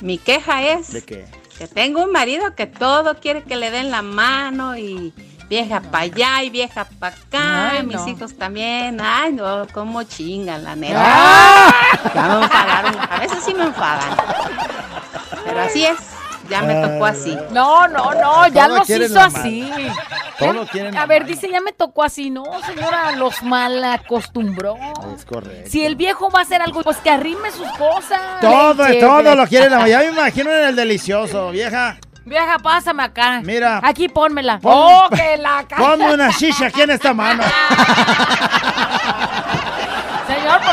Mi queja es ¿De qué? que tengo un marido que todo quiere que le den la mano y vieja para allá y vieja para acá. Ay, mis no. hijos también. Ay, no, cómo chingan, la neta. ¡Ah! Ya me enfadaron. A veces sí me enfadan. Pero así es. Ya me tocó así. No, no, no, ya los quieren hizo la así. Todo quieren A ver, dice, ya me tocó así. No, señora, los mal acostumbró. Es correcto. Si el viejo va a hacer algo, pues que arrime sus cosas. Todo, Leche, todo lo quieren la mano. Ya me imagino en el delicioso, vieja. Vieja, pásame acá. Mira. Aquí pónmela. Pon- oh, que la ca- Ponme una shisha aquí en esta mano.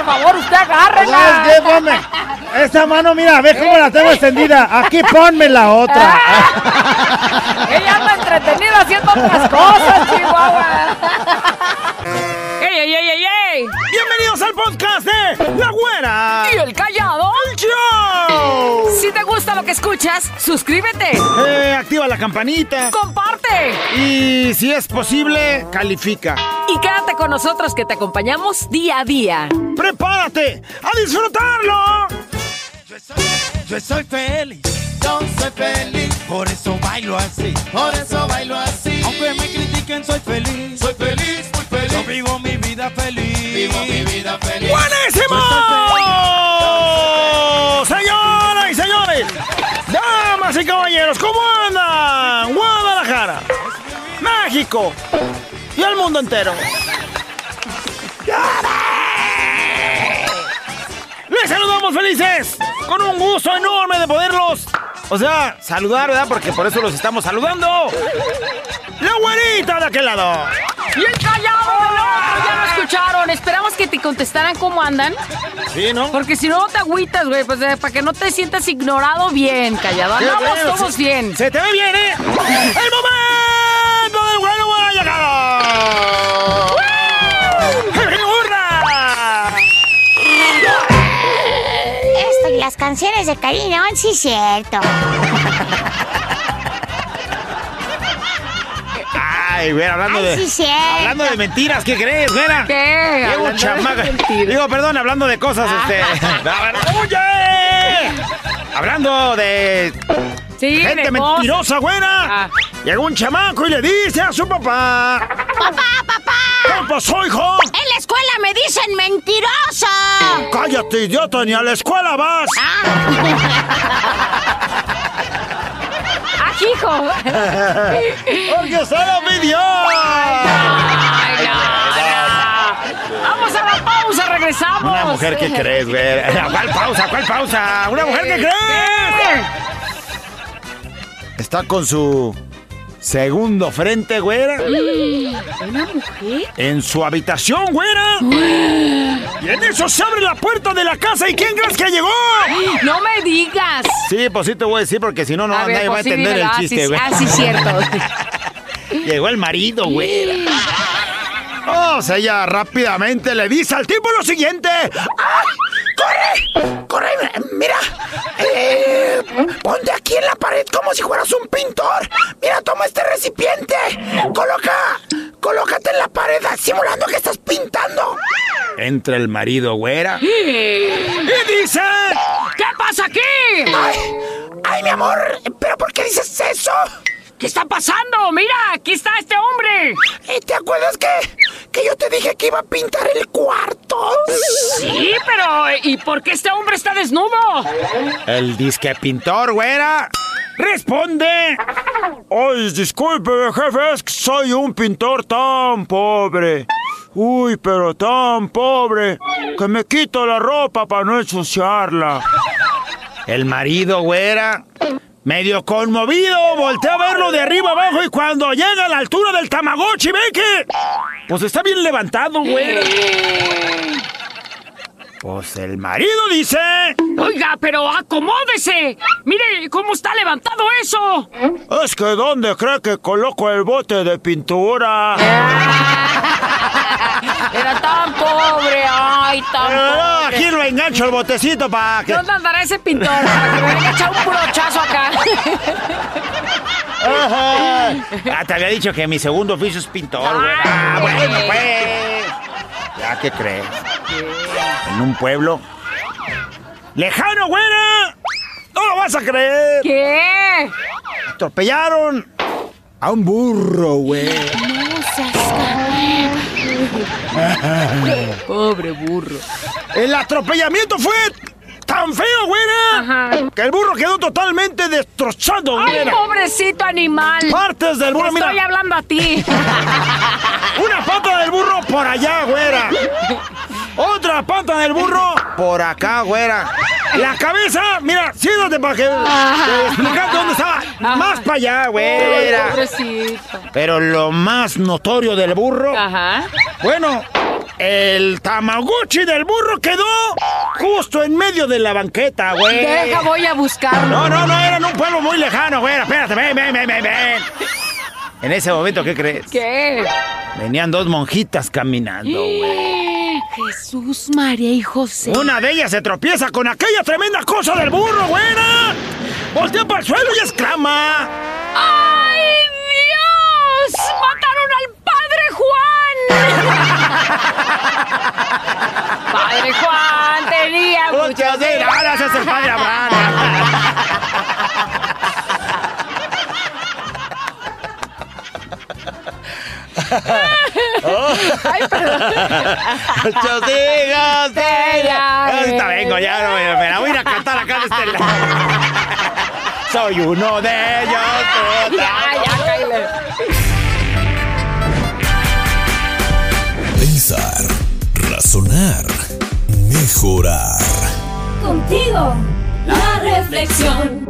Favor, usted ¿Sabes qué? agárrela. Ponme. Esta mano, mira, ve cómo la tengo extendida. Aquí ponme la otra. Ella anda entretenida haciendo otras cosas, Chihuahua. ¡Ey, ey, ey, ey, ey! Bienvenidos al podcast de La Güera. ¿Y el callado? Si te gusta lo que escuchas, suscríbete, Eh, activa la campanita. comparte Y si es posible, califica. y quédate con nosotros que te acompañamos día a día. ¡Prepárate a disfrutarlo! Yo soy feliz, yo soy feliz, por eso bailo así, por eso bailo así. Aunque me critiquen, soy feliz, soy feliz, muy feliz. Yo vivo mi vida feliz, vivo mi vida feliz. México y el mundo entero. Les saludamos felices, con un gusto enorme de poderlos, o sea, saludar, ¿verdad? Porque por eso los estamos saludando. La güerita de aquel lado. ¡Y el callado del otro! Ya lo escucharon. Esperamos que te contestaran cómo andan. Sí, ¿no? Porque si no, te agüitas, güey. Pues eh, para que no te sientas ignorado bien, callado. Andamos todos bien. Se te ve bien, ¿eh? ¡El momento las canciones de Karina sí cierto. Ay, güey, hablando Ay, de... sí cierto. Hablando de mentiras, ¿qué crees, güera? ¿Qué? De chamaca. Digo, perdón, hablando de cosas, este... ¡Oye! Hablando de Sí, gente de mentirosa, güera. Ah. Llegó un chamaco y le dice a su papá... Papá, papá. ¿Qué pasó, hijo? Dicen mentirosa. Cállate, idiota, ni a la escuela vas. ¡Ah, hijo! ¡Porque solo pidió! Ay, no, no. Vamos a la pausa, regresamos. Una mujer que crees, güey. ¿Cuál pausa? ¿Cuál pausa? ¿Una mujer que crees? Está con su segundo frente, güera. ¿Una mujer? En su habitación, güera. Y en eso se abre la puerta de la casa. ¿Y quién crees que llegó? No me digas. Sí, pues sí te voy a decir porque si no, no A ver, nadie va a pues entender dímelo. el Ah, chiste, sí, güey. Ah, sí, cierto. Llegó el marido, güera. Oh, o sea, ella rápidamente le dice al tipo lo siguiente. ¡Ay! ¡Corre! ¡Corre! Mira, eh, ponte aquí en la pared como si fueras un pintor. Mira, toma este recipiente. Coloca, colócate en la pared simulando que estás pintando. Entra el marido, güera. Y dice... ¿Qué pasa aquí? ¡Ay! ¡Ay, mi amor! ¿Pero por qué dices eso? ¿Qué está pasando? Mira, aquí está este hombre. ¿Y te acuerdas que, que yo te dije que iba a pintar el cuarto? Sí, pero ¿y por qué este hombre está desnudo? El disque pintor, güera. Responde. Ay, disculpe, jefe, es que soy un pintor tan pobre. Uy, pero tan pobre que me quito la ropa para no ensuciarla. El marido, güera, medio conmovido, voltea a verlo de arriba abajo y cuando llega a la altura del Tamagotchi ve que... Pues está bien levantado, güera. Pues el marido dice... Oiga, pero acomódese. Mire cómo está levantado eso. Es que ¿dónde cree que coloco el bote de pintura? Era tan pobre, ay, tan no, pobre. aquí lo engancho el botecito para que... ¿Dónde andará ese pintor? Para que me venga a echar un brochazo acá. Ah, te había dicho que mi segundo oficio es pintor, güey. Ah, bueno, pues. ¿Ya qué crees? En un pueblo lejano, güera. No lo vas a creer. ¿Qué? Atropellaron a un burro, güey. Pobre burro. El atropellamiento fue tan feo, güera. Ajá. Que el burro quedó totalmente destrozado, ¡Ay, güera. pobrecito animal! Partes del burro, Te estoy mira. hablando a ti. Una pata del burro por allá, güera. Otra pata del burro por acá, güera. La cabeza, mira, siéntate para que te explicarte dónde estaba. Más para allá, güera. pobrecito. Pero lo más notorio del burro, Ajá. bueno, el Tamagotchi del burro quedó justo en medio de la banqueta, güey. Deja, voy a buscarlo. No, no, no, era en un pueblo muy lejano, güera. Espérate, ven, ven, ven, ven, ven. En ese momento, ¿qué crees? ¿Qué? Venían dos monjitas caminando, güey. Jesús, María y José. Una de ellas se tropieza con aquella tremenda cosa del burro, güera. Voltea para el suelo y exclama. ¡Ay, Dios! ¡Mataron al Padre Juan! ¡Padre Juan tenía Muchas ese es el padre Abraham. ¡Ay, perdón! De ella. Ella, Ahorita vengo, ya no me, la voy a ir a cantar acá de este lado. Soy uno de ellos. tú otra. ¡Ya, ya, cállate! Pensar, razonar, mejorar. Contigo, la reflexión.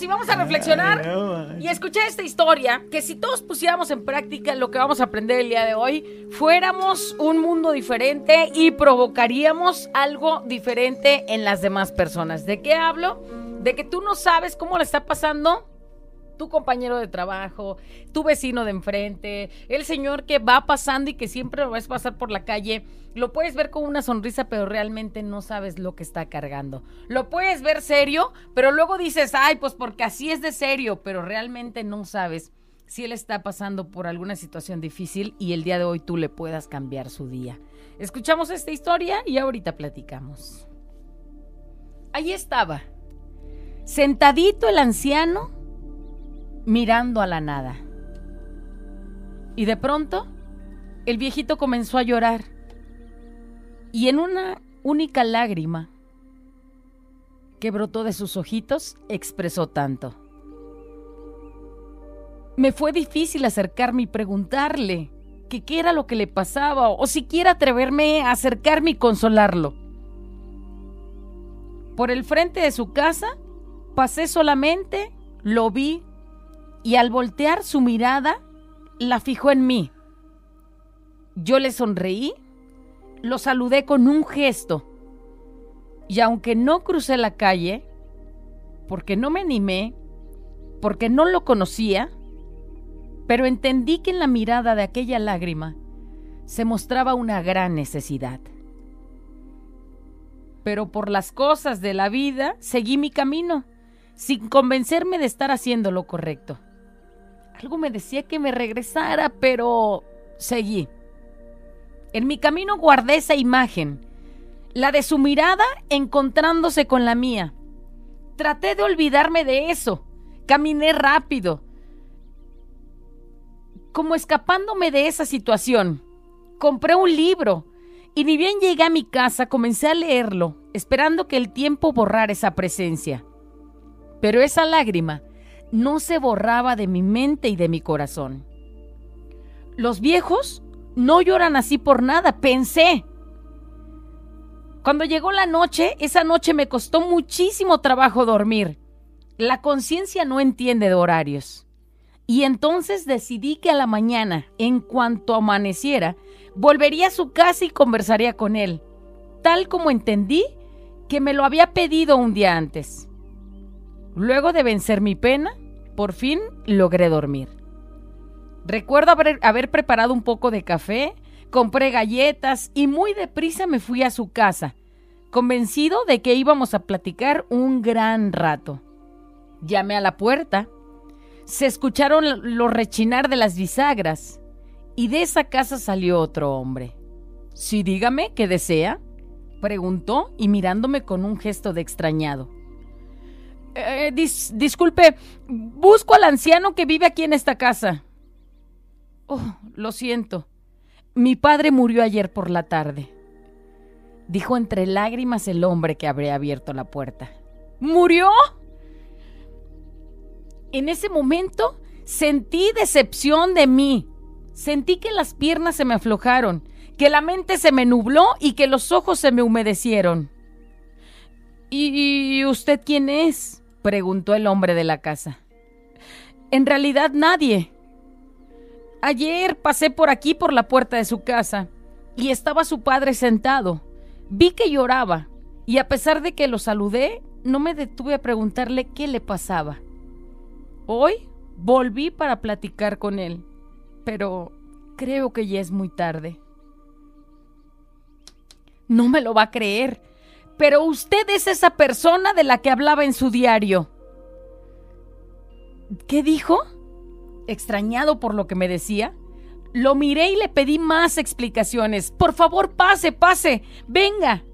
Y vamos a reflexionar y escuchar esta historia que si todos pusiéramos en práctica lo que vamos a aprender el día de hoy, fuéramos un mundo diferente y provocaríamos algo diferente en las demás personas. ¿De qué hablo? De que tú no sabes cómo le está pasando tu compañero de trabajo, tu vecino de enfrente, el señor que va pasando y que siempre lo ves pasar por la calle, lo puedes ver con una sonrisa, pero realmente no sabes lo que está cargando. Lo puedes ver serio, pero luego dices, ay, pues porque así es de serio, pero realmente no sabes si él está pasando por alguna situación difícil y el día de hoy tú le puedas cambiar su día. Escuchamos esta historia y ahorita platicamos. Ahí estaba, sentadito el anciano mirando a la nada. Y de pronto, el viejito comenzó a llorar. Y en una única lágrima que brotó de sus ojitos, expresó tanto. Me fue difícil acercarme y preguntarle qué era lo que le pasaba o siquiera atreverme a acercarme y consolarlo. Por el frente de su casa pasé solamente, lo vi y al voltear su mirada la fijó en mí. Yo le sonreí, lo saludé con un gesto y aunque no crucé la calle, porque no me animé, porque no lo conocía, pero entendí que en la mirada de aquella lágrima se mostraba una gran necesidad. Pero por las cosas de la vida seguí mi camino, sin convencerme de estar haciendo lo correcto. Algo me decía que me regresara, pero seguí. En mi camino guardé esa imagen, la de su mirada encontrándose con la mía. Traté de olvidarme de eso. Caminé rápido, como escapándome de esa situación. Compré un libro y ni bien llegué a mi casa comencé a leerlo, esperando que el tiempo borrara esa presencia. Pero esa lágrima no se borraba de mi mente y de mi corazón. Los viejos no lloran así por nada, pensé. Cuando llegó la noche, esa noche me costó muchísimo trabajo dormir. La conciencia no entiende de horarios. Y entonces decidí que a la mañana, en cuanto amaneciera, volvería a su casa y conversaría con él, tal como entendí que me lo había pedido un día antes. Luego de vencer mi pena, por fin logré dormir. Recuerdo haber, preparado un poco de café, compré galletas y muy deprisa me fui a su casa, convencido de que íbamos a platicar un gran rato. Llamé a la puerta, se escucharon los rechinar de las bisagras y de esa casa salió otro hombre. Sí, dígame, ¿qué desea? preguntó y mirándome con un gesto de extrañado. Eh, dis- disculpe, busco al anciano que vive aquí en esta casa. Oh, lo siento. Mi padre murió ayer por la tarde. Dijo entre lágrimas el hombre que habría abierto la puerta. ¿Murió? En ese momento sentí decepción de mí. Sentí que las piernas se me aflojaron, que la mente se me nubló y que los ojos se me humedecieron. ¿Y usted quién es? Preguntó el hombre de la casa. En realidad nadie. Ayer pasé por aquí por la puerta de su casa y estaba su padre sentado. Vi que lloraba y a pesar de que lo saludé, no me detuve a preguntarle qué le pasaba. Hoy volví para platicar con él, pero creo que ya es muy tarde. No me lo va a creer, pero usted es esa persona de la que hablaba en su diario. ¿Qué dijo? Extrañado por lo que me decía, lo miré y le pedí más explicaciones. Por favor, pase, pase, venga.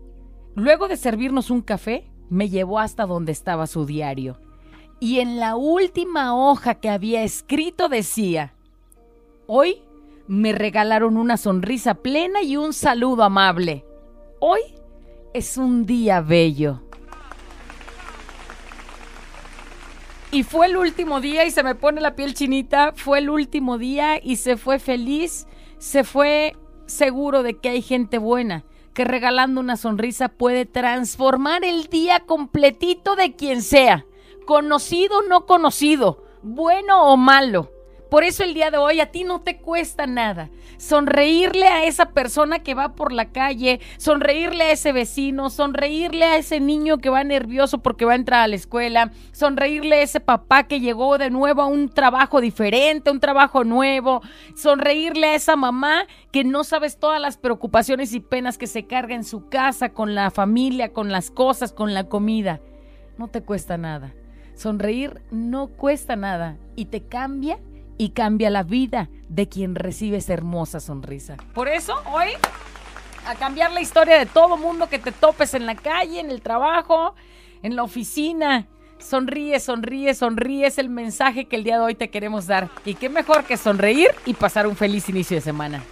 Luego de servirnos un café, me llevó hasta donde estaba su diario. Y en la última hoja que había escrito decía, Hoy me regalaron una sonrisa plena y un saludo amable. Hoy es un día bello. Y fue el último día y se me pone la piel chinita. Fue el último día y se fue feliz. Se fue seguro de que hay gente buena. Que regalando una sonrisa puede transformar el día completito de quien sea. Conocido o no conocido. Bueno o malo. Por eso el día de hoy a ti no te cuesta nada. Sonreírle a esa persona que va por la calle, sonreírle a ese vecino, sonreírle a ese niño que va nervioso porque va a entrar a la escuela, sonreírle a ese papá que llegó de nuevo a un trabajo diferente, un trabajo nuevo, sonreírle a esa mamá que no sabes todas las preocupaciones y penas que se carga en su casa, con la familia, con las cosas, con la comida. No te cuesta nada. Sonreír no cuesta nada y te cambia y cambia la vida de quien recibe esa hermosa sonrisa. Por eso, hoy, a cambiar la historia de todo mundo que te topes en la calle, en el trabajo, en la oficina. Sonríe, sonríe, sonríe. Es el mensaje que el día de hoy te queremos dar. Y qué mejor que sonreír y pasar un feliz inicio de semana.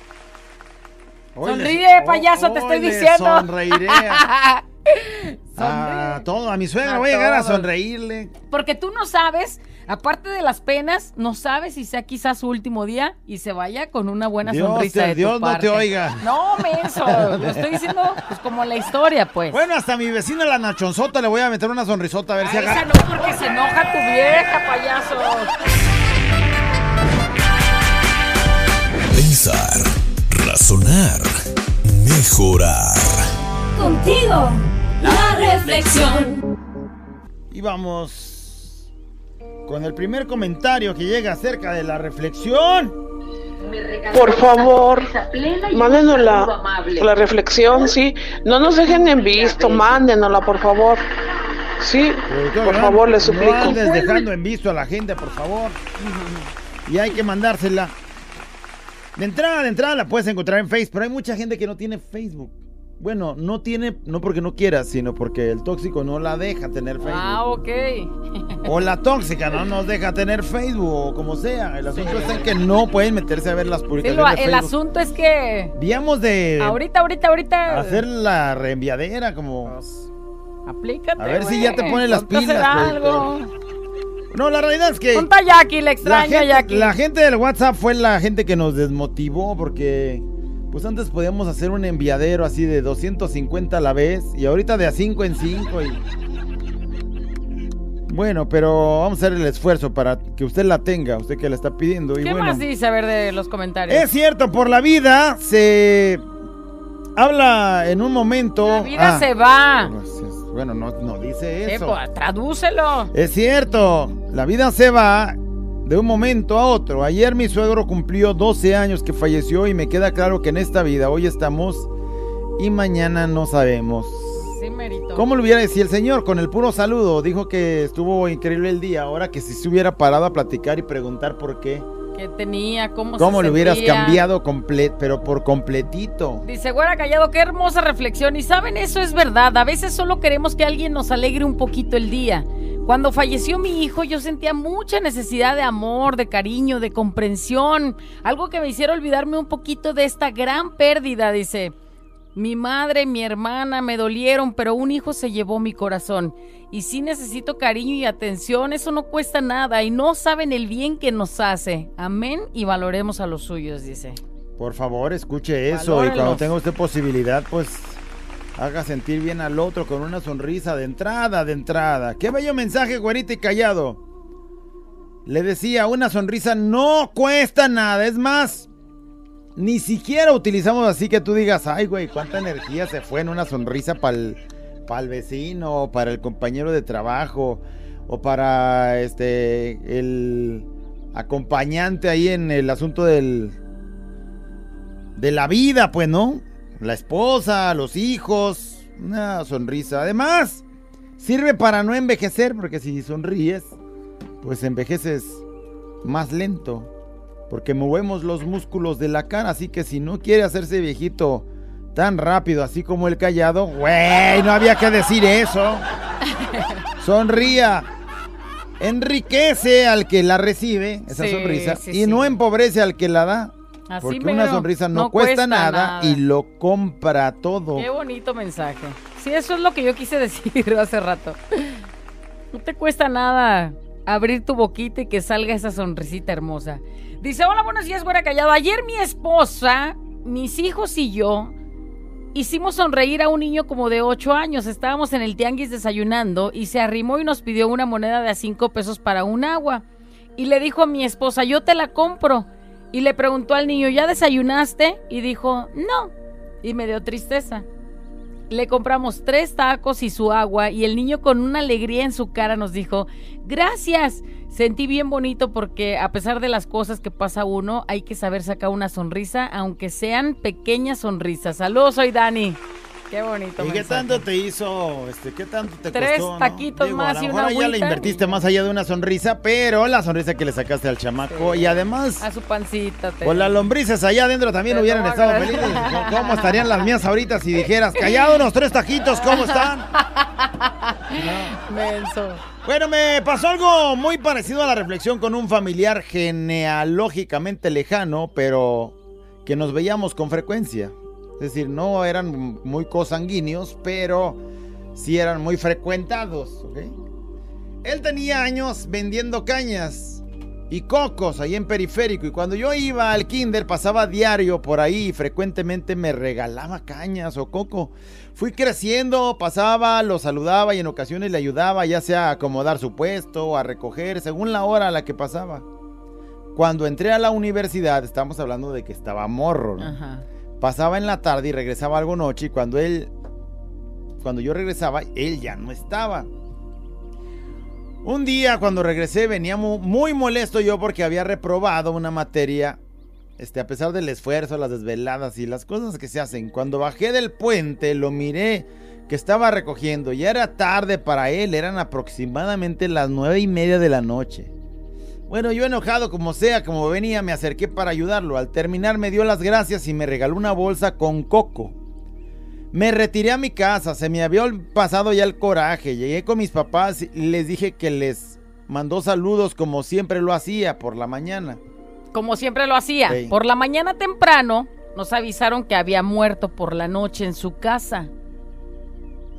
Sonríe, payaso, te estoy diciendo. Sonreiré a, a todo, a mi suegra. A voy a llegar a sonreírle. Porque tú no sabes, aparte de las penas, no sabes si sea quizás su último día y se vaya con una buena Dios sonrisa te- de tu Dios no te oiga. No, menso. Lo estoy diciendo pues como la historia, pues. Bueno, hasta a mi vecina la nachonzota le voy a meter una sonrisota a ver si A esa agarra. no, porque se enoja tu vieja, payaso. Pensar, razonar, mejorar. Contigo, la reflexión. Y vamos con el primer comentario que llega acerca de la reflexión. Por favor, mándenos la, la reflexión, sí. No nos dejen en visto, mándenosla, por favor. Sí, por no- favor, les No suplico. andes dejando en visto a la gente, por favor. Y hay que mandársela. De entrada, de entrada la puedes encontrar en Facebook, pero hay mucha gente que no tiene Facebook. Bueno, no tiene, no porque no quiera, sino porque el tóxico no la deja tener Facebook. Ah, ok. O la tóxica no nos deja tener Facebook, o como sea. El asunto está en que no pueden meterse a ver las Sí, publicaciones lo- de el Facebook. asunto es que Víamos de ahorita, ahorita, ahorita. hacer la reenviadera, como... Aplícate. A ver si ya te pones las pilas, algo. No, la realidad es que... Ponte a Jackie, la La extraña gente, Jackie. la gente del WhatsApp fue la gente que nos desmotivó porque pues antes podíamos hacer un enviadero así de 250 a la vez y ahorita de a 5 en 5 y bueno, pero vamos a hacer el esfuerzo para que usted la tenga, usted que la está pidiendo y ¿Qué bueno. más dice a ver de los comentarios? Es cierto, por la vida se habla en un momento. La vida Ah, se va. pues, es- Bueno, no, no dice eso. pues, tradúcelo. Es cierto, la vida se va de un momento a otro. Ayer mi suegro cumplió 12 años que falleció y me queda claro que en esta vida hoy estamos y mañana no sabemos. Sí, merito. ¿Cómo lo hubiera decir el señor? Con el puro saludo. Dijo que estuvo increíble el día. Ahora que si se hubiera parado a platicar y preguntar por qué. ¿Qué tenía? ¿Cómo, ¿Cómo se le hubieras cambiado comple- pero por completito? Dice, güera callado, qué hermosa reflexión. Y saben, eso es verdad. A veces solo queremos que alguien nos alegre un poquito el día. Cuando falleció mi hijo yo sentía mucha necesidad de amor, de cariño, de comprensión, algo que me hiciera olvidarme un poquito de esta gran pérdida, dice. Mi madre, mi hermana me dolieron, pero un hijo se llevó mi corazón. Y sí necesito cariño y atención, eso no cuesta nada y no saben el bien que nos hace. Amén y valoremos a los suyos, dice. Por favor, escuche eso y cuando tenga usted posibilidad, pues haga sentir bien al otro con una sonrisa de entrada, de entrada. Qué bello mensaje, güerita y callado. Le decía, una sonrisa no cuesta nada, es más, ni siquiera utilizamos así que tú digas, ay, güey, cuánta energía se fue en una sonrisa para el vecino, o para el compañero de trabajo, o para este el acompañante ahí en el asunto del de la vida, pues, ¿no? La esposa, los hijos, una sonrisa. Además, sirve para no envejecer, porque si sonríes, pues envejeces más lento, porque movemos los músculos de la cara, así que si no quiere hacerse viejito tan rápido, así como el callado, güey, no había que decir eso. Sonría. Enriquece al que la recibe, esa Sí, sonrisa, sí, y sí. no empobrece al que la da. Así Porque mero. una sonrisa no, No cuesta, cuesta nada, nada. y lo compra todo. Qué bonito mensaje. Sí, eso es lo que yo quise decir hace rato. No te cuesta nada abrir tu boquita y que salga esa sonrisita hermosa. Dice, hola, buenos días, güera callado. Ayer mi esposa, mis hijos y yo hicimos sonreír a un niño como de 8 años. Estábamos en el tianguis desayunando y se arrimó y nos pidió una moneda de a 5 pesos para un agua. Y le dijo a mi esposa, yo te la compro. Y le preguntó al niño, ¿ya desayunaste? Y dijo, no. Y me dio tristeza. Le compramos tres tacos y su agua y el niño con una alegría en su cara nos dijo, gracias. Sentí bien bonito porque a pesar de las cosas que pasa uno, hay que saber sacar una sonrisa, aunque sean pequeñas sonrisas. Saludos, soy Dani. Qué bonito. ¿Y qué tanto te hizo? Este, ¿Qué tanto te Tres costó? no? taquitos más a y lo una mejor ya le invertiste más allá de una sonrisa, pero la sonrisa que le sacaste al chamaco y además A su pancita. te- con las lombrices allá adentro también Te hubieran estado felices. ¿Cómo- ¿Cómo estarían las mías ahorita si dijeras, callado unos tres taquitos, ¿cómo están? Menso. Bueno, me pasó algo muy parecido a la reflexión con un familiar genealógicamente lejano, pero que nos veíamos con frecuencia. Es decir, no eran muy cosanguíneos, pero sí eran muy frecuentados. ¿ok? Él tenía años vendiendo cañas y cocos ahí en periférico y cuando yo iba al kinder pasaba diario por ahí y frecuentemente me regalaba cañas o coco. Fui creciendo, pasaba, lo saludaba y en ocasiones le ayudaba ya sea a acomodar su puesto o a recoger según la hora a la que pasaba. Cuando entré a la universidad, estamos hablando de que estaba morro, ¿no? Ajá. Pasaba en la tarde y regresaba algo noche y cuando él, cuando yo regresaba, él ya no estaba. Un día cuando regresé venía mu- muy molesto yo porque había reprobado una materia, este, a pesar del esfuerzo, las desveladas y las cosas que se hacen. Cuando bajé del puente lo miré que estaba recogiendo, ya era tarde para él, eran aproximadamente las nueve y media de la noche. Bueno, yo enojado como sea, como venía, me acerqué para ayudarlo. Al terminar me dio las gracias y me regaló una bolsa con coco. Me retiré a mi casa, se me había pasado ya el coraje. Llegué con mis papás y les dije que les mandó saludos como siempre lo hacía por la mañana. Como siempre lo hacía. Sí. Por la mañana temprano nos avisaron que había muerto por la noche en su casa.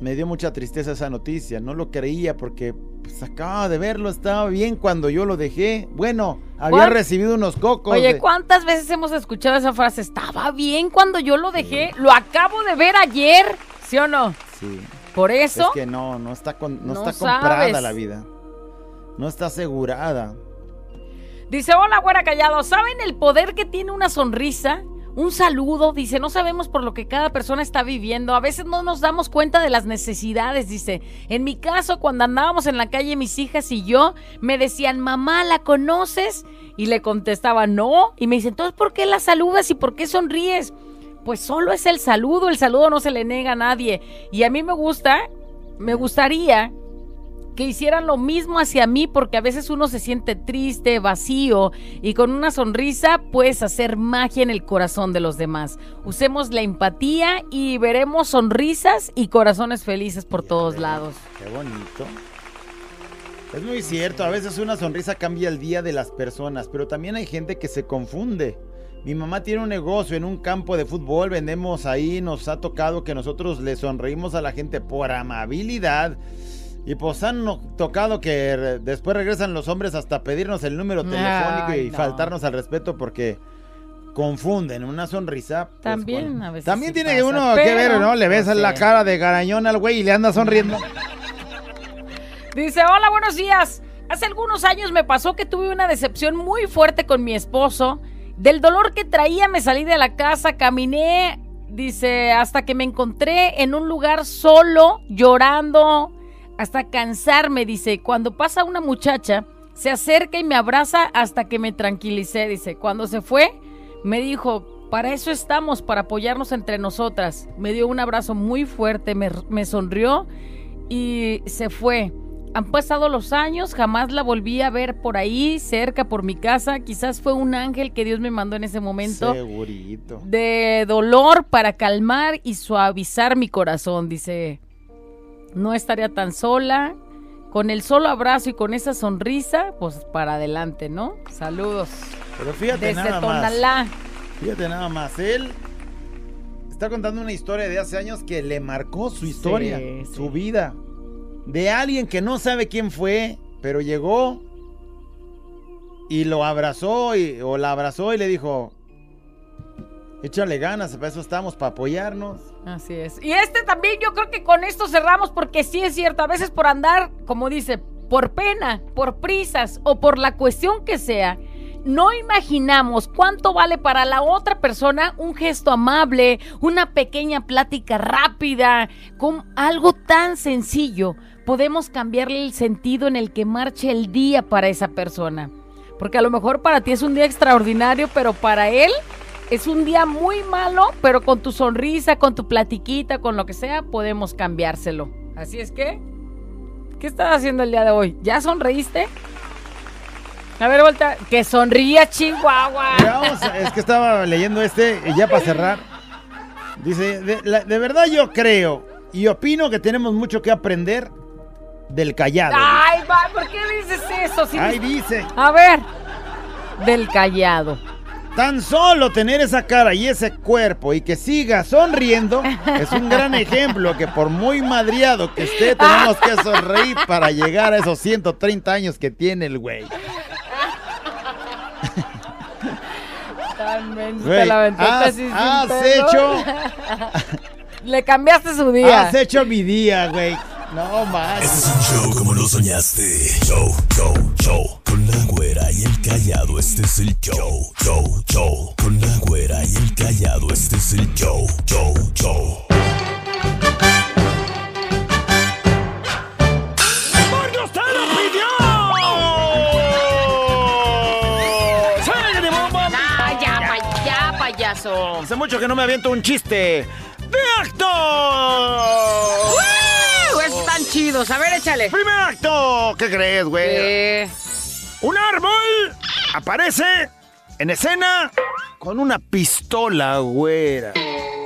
Me dio mucha tristeza esa noticia, no lo creía porque pues, acababa de verlo, estaba bien cuando yo lo dejé. Bueno, había ¿Cuán- recibido unos cocos. Oye, de- ¿cuántas veces hemos escuchado esa frase? Estaba bien cuando yo lo dejé. Lo acabo de ver ayer. ¿Sí o no? Sí. Por eso. Es que no, no está, con- no No está comprada sabes. la vida. No está asegurada. Dice, hola, güera callado. ¿Saben el poder que tiene una sonrisa? Un saludo, dice, no sabemos por lo que cada persona está viviendo. A veces no nos damos cuenta de las necesidades, dice. En mi caso, cuando andábamos en la calle, mis hijas y yo, me decían, mamá, ¿la conoces? Y le contestaba, no. Y me dice, entonces, ¿por qué la saludas y por qué sonríes? Pues solo es el saludo, el saludo no se le niega a nadie. Y a mí me gusta, me gustaría que hicieran lo mismo hacia mí porque a veces uno se siente triste, vacío y con una sonrisa puedes hacer magia en el corazón de los demás. Usemos la empatía y veremos sonrisas y corazones felices por todos lados. Qué bonito. Es muy cierto, a veces una sonrisa cambia el día de las personas, pero también hay gente que se confunde. Mi mamá tiene un negocio en un campo de fútbol, vendemos ahí, nos ha tocado que nosotros le sonreímos a la gente por amabilidad. Y pues han tocado que después regresan los hombres hasta pedirnos el número telefónico Ay, y no. faltarnos al respeto porque confunden una sonrisa. pues, También, a veces También sí tiene que pasa, uno que ver, pero, ¿no? Le no la cara de garañón al güey y le anda sonriendo. Dice, hola, buenos días. Hace algunos años me pasó que tuve una decepción muy fuerte con mi esposo. Del dolor que traía me salí de la casa, caminé, dice, hasta que me encontré en un lugar solo, llorando, hasta cansarme, dice. Cuando pasa una muchacha, se acerca y me abraza hasta que me tranquilicé, dice. Cuando se fue, me dijo, para eso estamos, para apoyarnos entre nosotras. Me dio un abrazo muy fuerte, me, me sonrió y se fue. Han pasado los años, jamás la volví a ver por ahí, cerca, por mi casa. Quizás fue un ángel que Dios me mandó en ese momento Segurito. de dolor para calmar y suavizar mi corazón. Dice, no estaría tan sola. Con el solo abrazo y con esa sonrisa, pues para adelante, ¿no? Saludos. Pero fíjate Desde nada más. Tonalá. Fíjate nada más. Él está contando una historia de hace años que le marcó su historia, Sí, su vida. De alguien que no sabe quién fue, pero llegó y lo abrazó y, o la abrazó y le dijo, échale ganas, para eso estamos, para apoyarnos. Así es. Y este también yo creo que con esto cerramos porque sí es cierto, a veces por andar, como dice, por pena, por prisas o por la cuestión que sea, no imaginamos cuánto vale para la otra persona un gesto amable, una pequeña plática rápida, con algo tan sencillo. Podemos cambiarle el sentido en el que marche el día para esa persona. Porque a lo mejor para ti es un día extraordinario, pero para él es un día muy malo, pero con tu sonrisa, con tu platiquita, con lo que sea, podemos cambiárselo. Así es que, ¿qué estás haciendo el día de hoy? ¿Ya sonreíste? A ver, vuelta. Que sonría, Chihuahua. Vamos es que estaba leyendo este, y ya para cerrar. Dice, de, la- de verdad yo creo y opino que tenemos mucho que aprender del callado. Ay, va, ¿por qué dices eso? Si Ahí dice. A ver, del callado. Tan solo tener esa cara y ese cuerpo y que siga sonriendo es un gran ejemplo que por muy madriado que esté, tenemos que sonreír para llegar a esos 130 años que tiene el güey. Tan Güey, la has- sin has hecho- Le cambiaste su día. Has hecho mi día, güey. No más. Este es un show como lo soñaste. Show, show, show. Con la güera y el callado, este es el show. Show, show. Con la güera y el callado, este es el show. Show, show. ¡Porque usted lo pidió! ¡Sale de bomba! Ah, ya, pa- ya, payaso. Hace mucho que no me aviento un chiste de acto. ¡Uh! Están chidos. A ver, échale. Primer acto. ¿Qué crees, güey? Eh, Un árbol aparece en escena con una pistola, güera.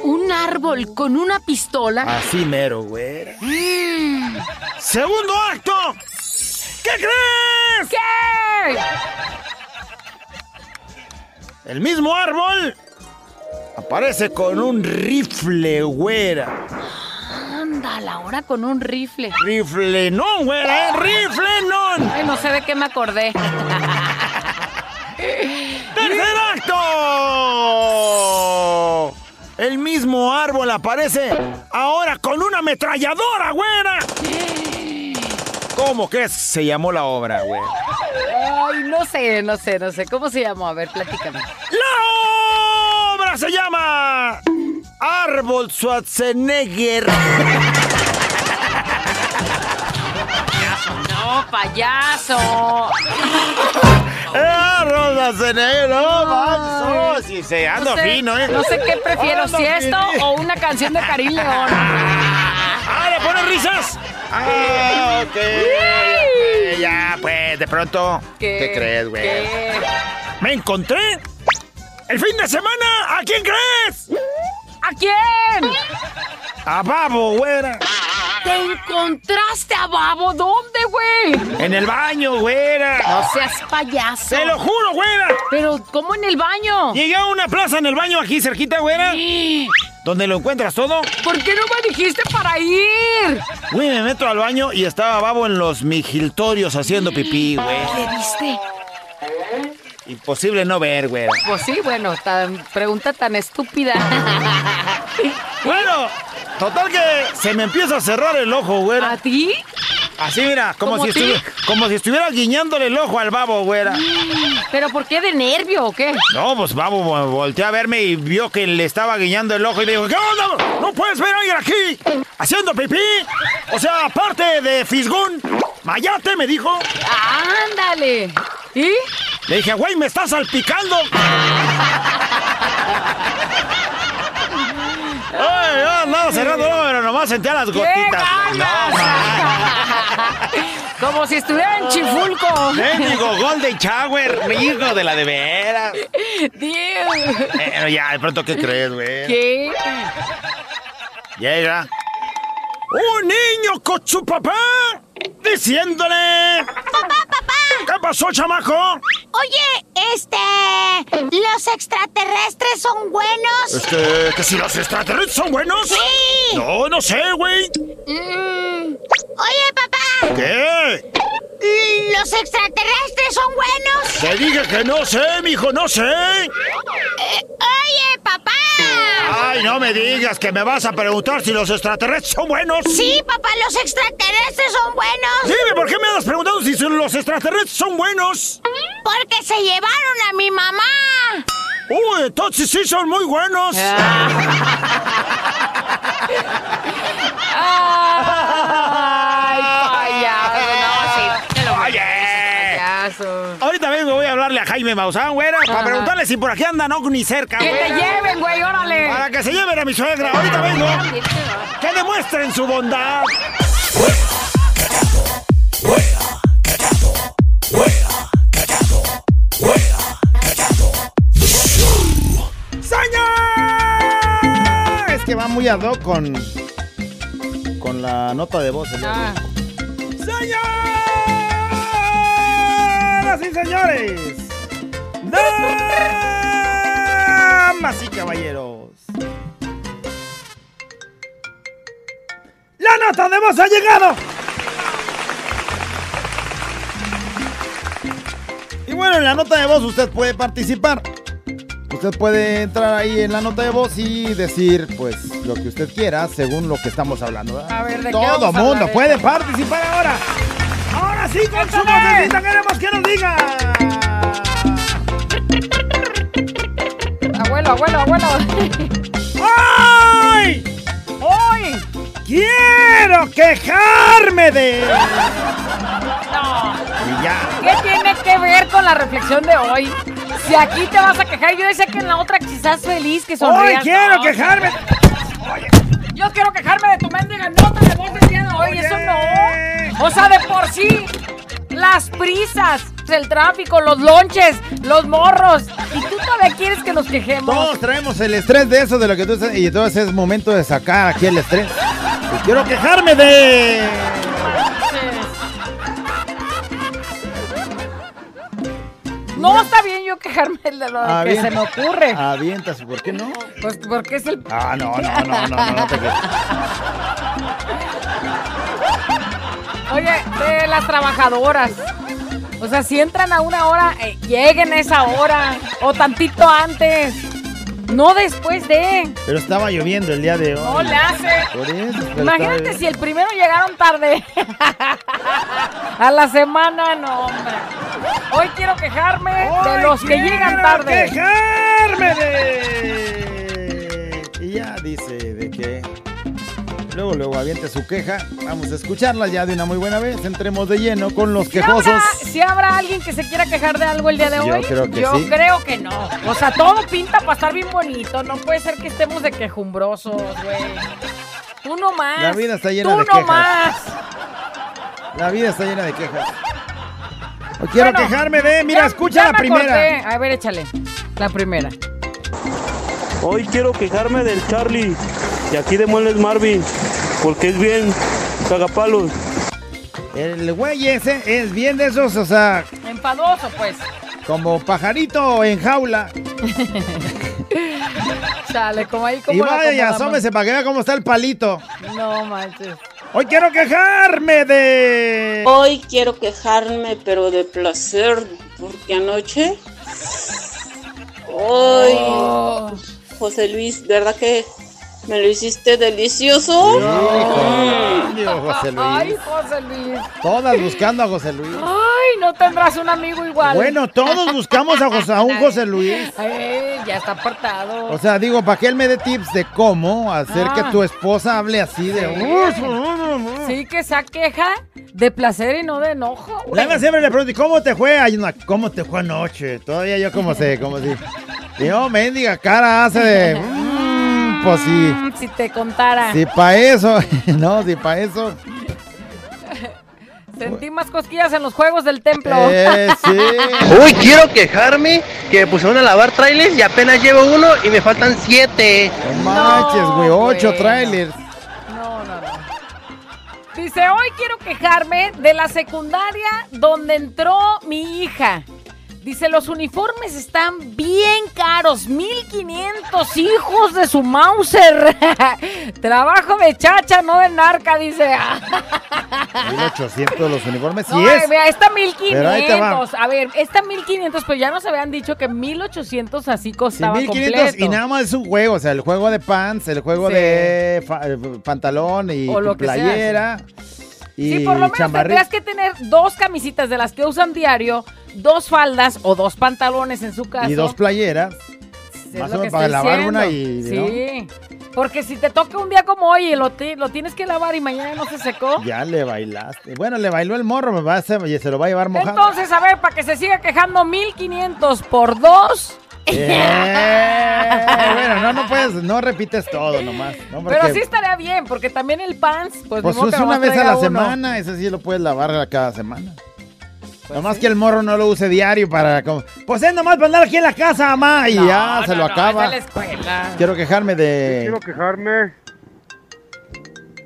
un árbol con una pistola. Así mero, güera. Mm. Segundo acto. ¿Qué crees? ¿Qué? El mismo árbol aparece con un rifle, güera. Anda, la hora con un rifle. Rifle no, güera, ¿eh? rifle no. Ay, no sé de qué me acordé. ¡Tercer acto! El mismo árbol aparece ahora con una ametralladora, güera. ¿Cómo que se llamó la obra, güey? Ay, no sé, no sé, no sé. ¿Cómo se llamó? A ver, platícame. ¡La obra se llama Árbol Schwarzenegger! No, payaso. ¡Árbol Schwarzenegger! ¡No, manches! Si se anda no sé, fino, ¿eh? No sé qué prefiero, Anda si esto fino. o una canción de Karim León. ¡Ah, le ponen risas! ¡Ah, ok! Ya, pues, de pronto... ¿Qué, crees, güey? ¿Qué? ¡Me encontré! ¡El fin de semana! ¿A quién crees? ¿A quién? ¡A Babo, güera! ¿Te encontraste a Babo? ¿Dónde, güey? En el baño, güera. No seas payaso. Te lo juro, güera. Pero, ¿cómo en el baño? Llegué a una plaza en el baño aquí cerquita, güera. ¿Dónde lo encuentras todo? ¿Por qué no me dijiste para ir? Güey, me meto al baño y estaba Babo en los migiltorios haciendo pipí, güey. ¿Qué viste? Imposible no ver, güey. Pues sí, bueno, tan, pregunta tan estúpida. Bueno, total que se me empieza a cerrar el ojo, güera. ¿A ti? Así, mira, como ¿Cómo si, a ti? estuvi- como si estuviera guiñándole el ojo al babo, güera. ¿Pero por qué de nervio o qué? No, pues babo vo- volteó a verme y vio que le estaba guiñando el ojo y le dijo, ¿qué onda? ¿No puedes ver a alguien aquí haciendo pipí? O sea, aparte de fisgún, mayate, me dijo. ¡Ándale! ¿Y? Le dije, güey, me estás salpicando. Ay, no, no, cerrando, no, pero nomás sentía las ¡Qué gotitas. ganas! Como si estuviera en Chifulco. Mendigo Golden Shower, mi hijo de la de veras. Dios. Pero ya, de pronto, ¿qué crees, güey? ¿Qué? Llega un niño con su papá diciéndole... Papá, papá. ¿Qué pasó, chamaco? Oye, este... ¿Los extraterrestres son buenos? Este, que si los extraterrestres son buenos. Sí. No, no sé, güey. Mm, Oye, papá. ¿Qué? ¿Los extraterrestres son buenos? Te dije que no sé, mijo, no sé. Eh, oye, papá. Ay, no me digas que me vas a preguntar si los extraterrestres son buenos. Sí, papá, los extraterrestres son buenos. Dime, ¿por qué me andas preguntando si los extraterrestres son buenos? Porque se llevaron a mi mamá. Uy, entonces sí son muy buenos. ¡Ay, payaso! No, sí, te lo Oye. payaso. Ahorita vengo, voy a hablarle a Jaime Maussan, güera, para Ajá. preguntarle si por aquí anda no ni cerca, ¡Que te güera. lleven, güey! ¡Órale! Para que se lleven a mi suegra. Ahorita vengo. Que demuestren su bondad. ¡Señor! Es que va muy ad hoc con. con la nota de voz. el. Ah, ¡Señoras y señores! ¡Damas y caballeros! ¡La nota de voz ha llegado! Y bueno, en la nota de voz usted puede participar. Usted puede entrar ahí en la nota de voz y decir, pues, lo que usted quiera según lo que estamos hablando. ¿verdad? A ver, ¿de qué Todo a mundo hablar, puede eh? participar ahora. Ahora sí, con su vocecita queremos que nos diga. Abuelo, abuelo, abuelo. ¡Ay! ¡Hoy! ¡Quiero quejarme de... No. Y ya. ¿Qué tiene que ver con la reflexión de hoy? Si aquí te vas a quejar, yo decía que en la otra quizás feliz, que ¡Hoy sonrías. quiero No, quejarme! Yo quiero quejarme de tu mendiga nota de voz del día de hoy, Oye. eso no. O sea, de por sí, las prisas, el tráfico, los lonches, los morros. Y tú todavía quieres que nos quejemos. Todos traemos el estrés de eso, de lo que tú estás... Y entonces es momento de sacar aquí el estrés. Y quiero quejarme de... No está bien yo quejarme de lo que se me ocurre. Avientas, ¿por qué no? Pues porque es el. Ah, no, no, no, no, no, no te. Oye, de las trabajadoras. O sea, si entran a una hora, eh, lleguen a esa hora. O tantito antes. No después de. Pero estaba lloviendo el día de hoy. No le hace. Por eso. pero Imagínate estaba- si el primero llegaron tarde. a la semana, no, hombre. Hoy quiero quejarme de los que llegan tarde. quejarme de... Y ya dice de que... Luego, luego aviente su queja. Vamos a escucharla ya de una muy buena vez. Entremos de lleno con los ¿Si quejosos. habrá, si habrá alguien que se quiera quejar de algo el día de Yo hoy? creo que Yo sí. creo que no. O sea, todo pinta para estar bien bonito. No puede ser que estemos de quejumbrosos, güey. Tú no más. La vida está llena Tú de no quejas. más. La vida está llena de quejas. Hoy quiero Bueno, quejarme de... Mira, ya- escucha ya la me primera. acordé. A ver, échale. La primera. Hoy quiero quejarme del Charlie de aquí de Muebles Marvin, porque es bien cagapalos. El güey ese es bien de esos, o sea, Enfadoso, pues. como pajarito en jaula. Chale, como ahí como Y vaya asómese para que vea cómo está el palito. No manches. Hoy quiero quejarme de... Hoy quiero quejarme, pero de placer, porque anoche. Hoy, José Luis, ¿verdad que me lo hiciste delicioso? Mm. Digo, José Ay, Luis. José Luis. Todas buscando a José Luis. Ay, no tendrás un amigo igual. Bueno, todos buscamos a, José- a un José Luis. Ay, ya está apartado. O sea, digo, para que él me dé tips de cómo hacer Ah. que tu esposa hable así de... Sí, que esa queja de placer y no de enojo. güey. Siempre le pregunto, ¿y cómo te fue? Ay, no, ¿Cómo te fue anoche? Todavía yo como sé, como si... Yo, mendiga, cara hace de... pues sí. Mm, Si te contara. Si para eso, no, si para eso. Sentí más cosquillas en los juegos del templo. Eh, sí. Uy, quiero quejarme que me pusieron a lavar trailers y apenas llevo uno y me faltan siete. No manches, güey, ocho trailers. No, no, no. Dice, hoy quiero quejarme de la secundaria donde entró mi hija. Dice, los uniformes están bien caros, 1500 hijos de su Mauser. Trabajo de chacha, no de narca, dice. 1800 los uniformes, sí No, es. te va. 1500. A ver, está 1500, pero ya nos habían dicho que 1800 así Sí, costaba 1500 completo. y nada más es un juego, o sea, el juego de pants, el juego Sí. de fa- eh, pantalón y O lo que sea, playera. Y sí, por lo menos tendrías que tener dos camisitas de las que usan diario, dos faldas o dos pantalones en su casa. Y dos playeras. Para lavar una y. Sí. Porque si te toca un día como hoy y lo, lo tienes que lavar y mañana no se secó. Ya le bailaste. Bueno, le bailó el morro, me a se lo va a llevar mojado. Entonces, a ver, para que se siga quejando, 1500 por dos eh, bueno, no, no puedes, no repites todo nomás. Pero sí estaría bien, porque también el pants, pues, pues usa una vez a la semana, ese sí lo puedes lavar cada semana. Pues nomás que el morro no lo use diario para. Como, pues es nomás para andar aquí en la casa, mamá. Y ya se lo acaba. Quiero quejarme de. Quiero quejarme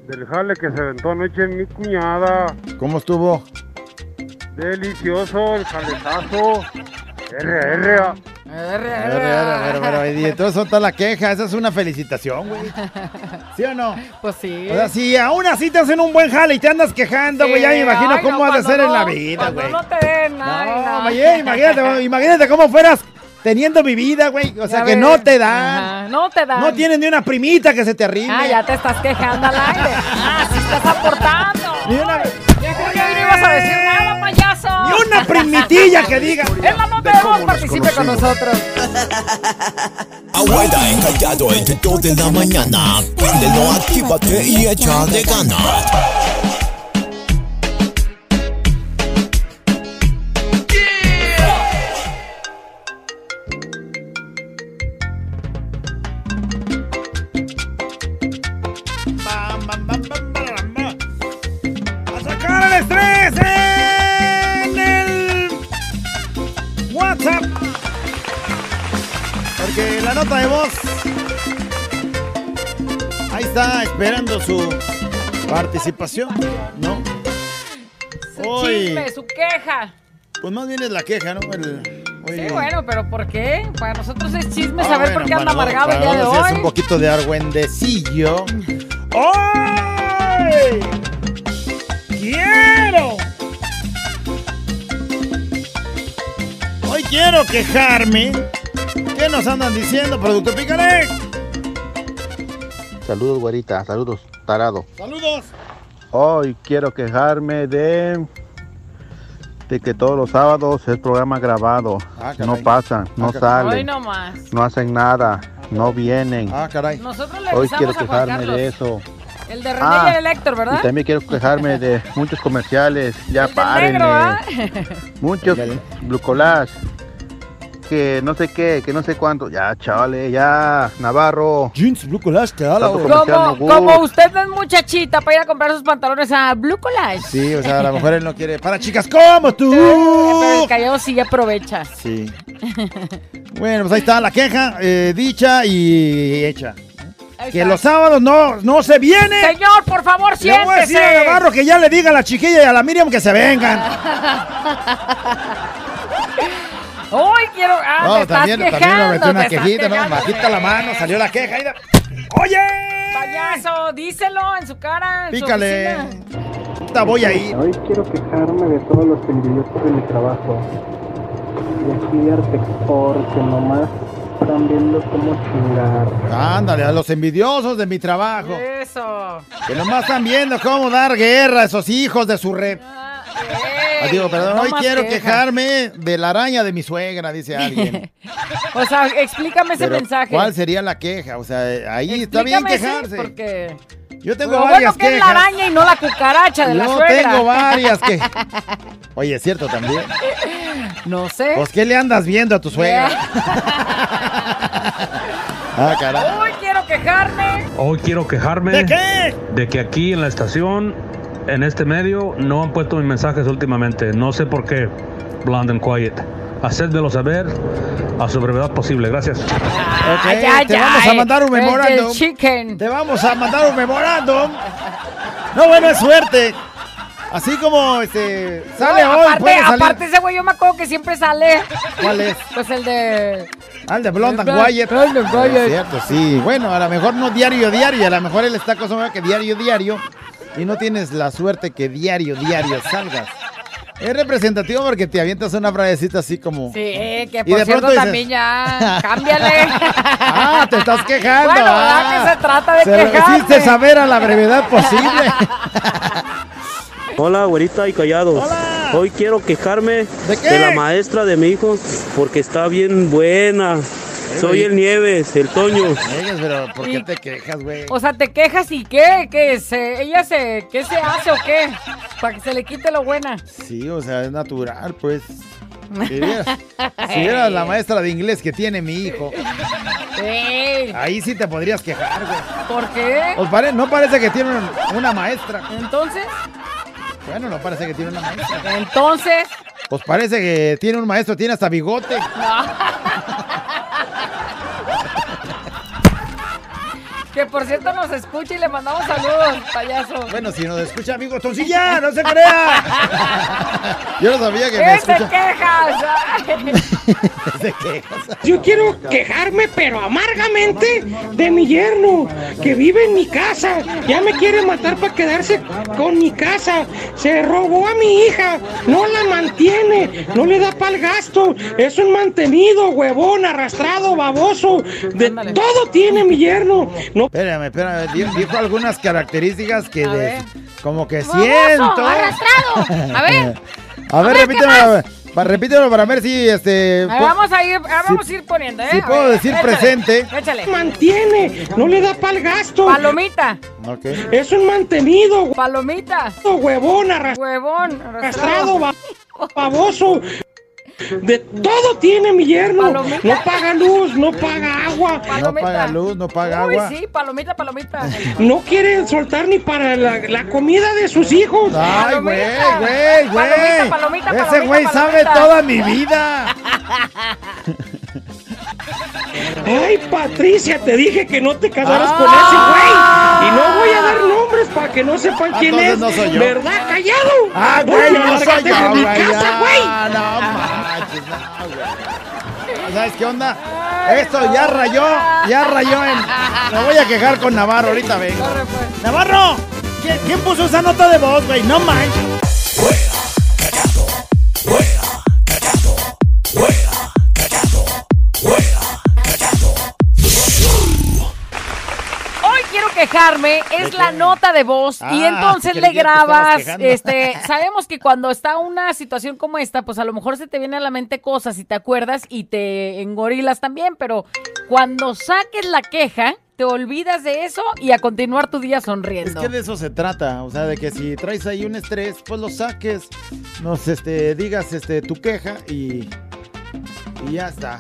del jale que se aventó anoche en mi cuñada. ¿Cómo estuvo? Delicioso el jaletazo. RR. R. A ver, a ver, a ver, a ver, y entonces está la queja, esa es una felicitación, güey. ¿Sí o no? Pues sí. O sea, si aún así te hacen un buen jale y te andas quejando, güey, ya me Sí, imagino ay, cómo no, ha de ser en la vida, güey. no te den, ay, No, oye, imagínate, imagínate cómo fueras teniendo mi vida, güey. O sea, Ya que ves. no te dan. Ajá, no te dan. No tienes ni una primita que se te arrime. Ah, ya te estás quejando al aire. Ah, sí estás aportando. Ni una, no ibas a decir nada, una primitilla que diga. En la nota de voz participe con nosotros. Abuela encallado entre 2 de la mañana. Préndelo, actívate y echa de ganas. Ahí está, esperando su participación, ¿no? Su Hoy, chisme, su queja. pues más bien es la queja, ¿no? El- Sí, hoy- bueno, pero ¿por qué? Para nosotros es chisme Ah, saber bueno, por qué anda para amargado el para día de sí Es un hoy. poquito de argüendecillo. ¡Hoy! ¡Quiero! Hoy quiero quejarme. ¿Qué nos andan diciendo, producto Picaré? Saludos, güerita. Saludos, tarado. ¡Saludos! Hoy quiero quejarme de de que todos los sábados es programa grabado. Ah, caray. no pasan, no Ah, caray. Hoy salen, no no hacen nada, no vienen. Ah, caray. Nosotros le Hoy quiero quejarme de eso. El de René Ah, y el Héctor, ¿verdad? Y también quiero quejarme de muchos comerciales. Ya paren. ¿ah? Muchos Blue Collage. Que no sé qué, que no sé cuánto. Ya, chavale, ya. Navarro. Jeans Blue Collage te da la Como, como usted no es muchachita para ir a comprar sus pantalones a Blue Collage. Sí, o sea, a lo mejor él no quiere. Para chicas como tú. Pero el callado sí aprovecha. Sí. Bueno, pues ahí está la queja, eh, dicha y hecha. Que los sábados no, no se viene. Señor, por favor, Le voy a decir a siéntese. Navarro que ya le diga a la chiquilla y a la Miriam que se vengan. Hoy quiero. Ah, No, te estás también, también quejando. me metió una estás quejita, ¿no? Bajita la mano, salió la queja. y da- ¡Oye! Payaso, díselo en su cara. en su Pícale. Ahorita voy ahí. Hoy quiero quejarme de todos los envidiosos de mi trabajo. Y aquí de Artexport que nomás están viendo cómo chingar. Ándale, a los envidiosos de mi trabajo. Eso. Que nomás están viendo cómo dar guerra a esos hijos de su rep. Ah, digo, perdón, no hoy quiero queja. quejarme de la araña de mi suegra, dice alguien. O sea, explícame ese Pero, mensaje. ¿Cuál sería la queja? O sea, ahí está bien quejarse. Porque. Yo tengo Lo varias bueno que es la araña y no la cucaracha de la Yo suegra. tengo varias que. Oye, es cierto también. No sé. Pues, ¿qué le andas viendo a tu suegra? ah, caray. Hoy quiero quejarme. Hoy quiero quejarme ¿De qué? de que aquí en la estación, en este medio, no han puesto mis mensajes últimamente. No sé por qué. Blonde and quiet. Hacédmelo saber a su brevedad posible. Gracias. Ok, Ay, ay, te vamos a mandar un El memorándum. Te vamos a mandar un memorándum. No, bueno, es suerte. Así como este sale No, hoy, aparte, puede salir. aparte ese güey yo me acuerdo que siempre sale. ¿Cuál es? Pues el de... Al de Blonde and Wyatt. Blonde and Wyatt. Es cierto, sí. Bueno, a lo mejor no diario, diario. A lo mejor él está acostumbrado a que diario, diario. Y no tienes la suerte que diario, diario salgas. Es representativo porque te avientas una frasecita así como. Sí, que Y por de cierto dices- también ya... Cámbiale. Ah, te estás quejando. Bueno, ah. ¿verdad que se trata de Se hiciste saber a la brevedad posible. Hola, güerita y callados. Hoy quiero quejarme qué? la maestra de mi hijo porque está bien buena. Soy el Nieves, el Toño. Nieves, pero ¿por qué te quejas, güey? O sea, te quejas y qué, qué se, ella se, ¿qué se hace o qué? Para que se le quite lo buena. Sí, o sea, es natural, pues. Si vieras, si vieras la maestra de inglés que tiene mi hijo, Ey, ahí sí te podrías quejar, güey. ¿Por qué? Pues pare- no parece que tiene un- una maestra. Entonces, Bueno, no parece que tiene una maestra. entonces, Pues parece que tiene un maestro, tiene hasta bigote. que por cierto nos escucha y le mandamos saludos, payaso. Bueno, si nos escucha, amigo Toncilla, no se crea. Yo no sabía que me ¡Ese escucha. quejas! Se quejas. Yo quiero quejarme, pero amargamente, de mi yerno, que vive en mi casa. Ya me quiere matar para quedarse con mi casa. Se robó a mi hija, no la mantiene, no le da para el gasto. Es un mantenido, huevón, arrastrado, baboso. De todo tiene mi yerno. No Espérame, espérame. di- Dijo algunas características que de- como que Baboso, siento. arrastrado. A ver. A ver, repítelo, pa- repítelo para ver si este. Pu- vamos a ir, ahí vamos a ir poniendo, ¿eh? si puedo ver, decir échale, presente. Échale. mantiene, no le da para el gasto. Palomita. Ok. Es un mantenido, Palomita. huevón, arrastrado. Huevón. arrastrado, ba- baboso. De todo tiene mi yerno. Palomita. No paga luz, no paga agua. No paga luz, no paga Uy, agua. sí, palomita, palomita. No quiere soltar ni para la, la comida de sus hijos. Ay, güey, Palomita. güey, güey. Palomita, palomita, Ese palomita, güey sabe palomita. toda mi vida. Ay, Patricia, te dije que no te casaras con Ah. ese güey. Y no voy a dar nombres para que no sepan quién es. no soy yo. ¿Verdad, callado? Ah, güey, no soy yo, de mi güey. casa, güey. Ah, no no, güey. ¿Sabes qué onda? Esto ya rayó, ya rayó en... Me voy a quejar con Navarro, ahorita vengo. pues. ¡Navarro! ¿Quién, quién puso esa nota de voz, güey? No manches. Quejarme, es la nota de voz y Ah, entonces le grabas, este, sabemos que cuando está una situación como esta, pues a lo mejor se te viene a la mente cosas y te acuerdas y te engorilas también, pero cuando saques la queja, te olvidas de eso y a continuar tu día Es sonriendo. que de eso se trata, o sea, de que si traes ahí un estrés, pues lo saques, nos este, digas este, tu queja y, y ya está.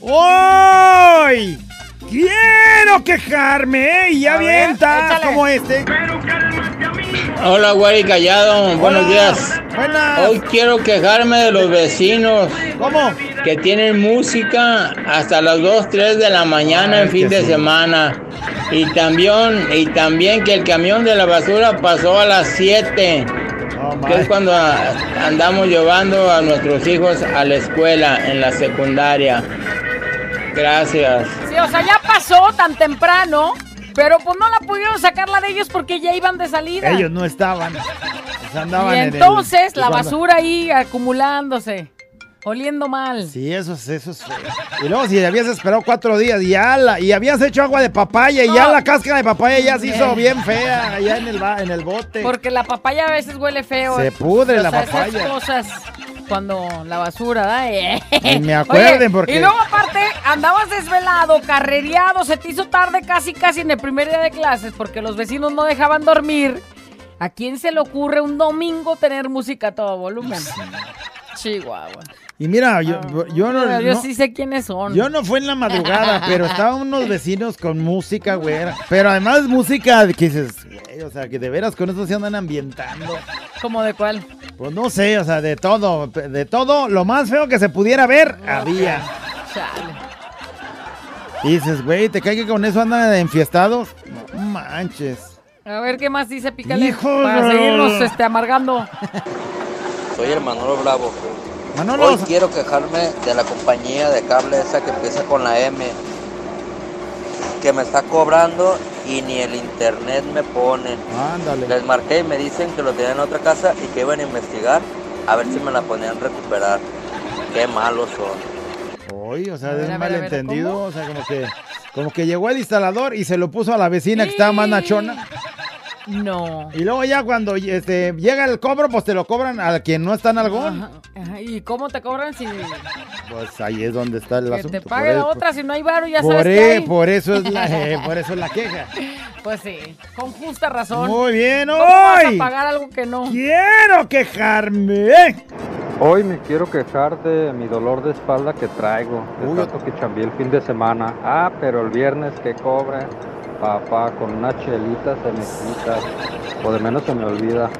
¡Hoy! Quiero quejarme y avienta como este. Hola, güey, callado. Buenos días. Hoy quiero quejarme de los vecinos. ¿Cómo? Que tienen música hasta las 2, 3 de la mañana en fin de semana. Y también, y también que el camión de la basura pasó a las 7. que es cuando a- andamos llevando a nuestros hijos a la escuela en la secundaria. Gracias. Sí, o sea, ya pasó tan temprano, pero pues no la pudieron sacar la de ellos porque ya iban de salida. Ellos no estaban. Andaban y en el- entonces la cuando- basura ahí acumulándose, oliendo mal. Sí, eso es, eso es feo. Y luego si habías esperado cuatro días y ya la, y habías hecho agua de papaya y ya la cáscara de papaya ya se hizo bien fea allá en el, ba- en el bote. Porque la papaya a veces huele feo. Se eh. pudre O la sea, esas papaya. cosas cuando la basura da. eh. Ni me acuerden, Oye, porque- Y luego aparte andabas desvelado, carrereado, se te hizo tarde casi casi en el primer día de clases porque los vecinos no dejaban dormir. ¿A quién se le ocurre un domingo tener música a todo volumen? Chihuahua. Y mira, yo, yo no, Mira, yo no- sí sé quiénes son. yo no fue en la madrugada, pero estaban unos vecinos con música, güey. Pero además música que dices, güey, o sea, que de veras con eso se andan ambientando. ¿Cómo de cuál? Pues no sé, o sea, de todo, de todo, lo más feo que se pudiera ver, había. Chale. Y dices, güey, ¿te cae que con eso andan enfiestados? No manches. A ver qué más dice Pícale. Hijo para seguirnos este, amargando. Soy el Manolo Bravo. Manolo. Hoy quiero quejarme de la compañía de cable esa que empieza con la M. Que me está cobrando y ni el internet me pone. Ándale. Les marqué y me dicen que lo tenían en otra casa y que iban a investigar a ver si me la podían recuperar. Qué malos son. Oye, o sea, de ver, un malentendido, o sea, como que, como que llegó el instalador y se lo puso a la vecina que estaba más nachona. No. Y luego ya cuando este, llega el cobro, pues te lo cobran a quien no está en algón. Ajá, ¿Y cómo te cobran si Pues ahí es donde está el que asunto. te por pague la otra? Si no hay varo, ya por, sabes e- que hay. por eso es la, eh, por eso es la queja. Pues sí, con justa razón. Muy bien, ¿Cómo vas hoy a pagar algo que no? Quiero quejarme. Hoy me quiero quejar de mi dolor de espalda que traigo, de Uy, tanto que chambeé el fin de semana. Ah, pero el viernes que cobre, papá, con una chelita se me quita, o de menos se me olvida.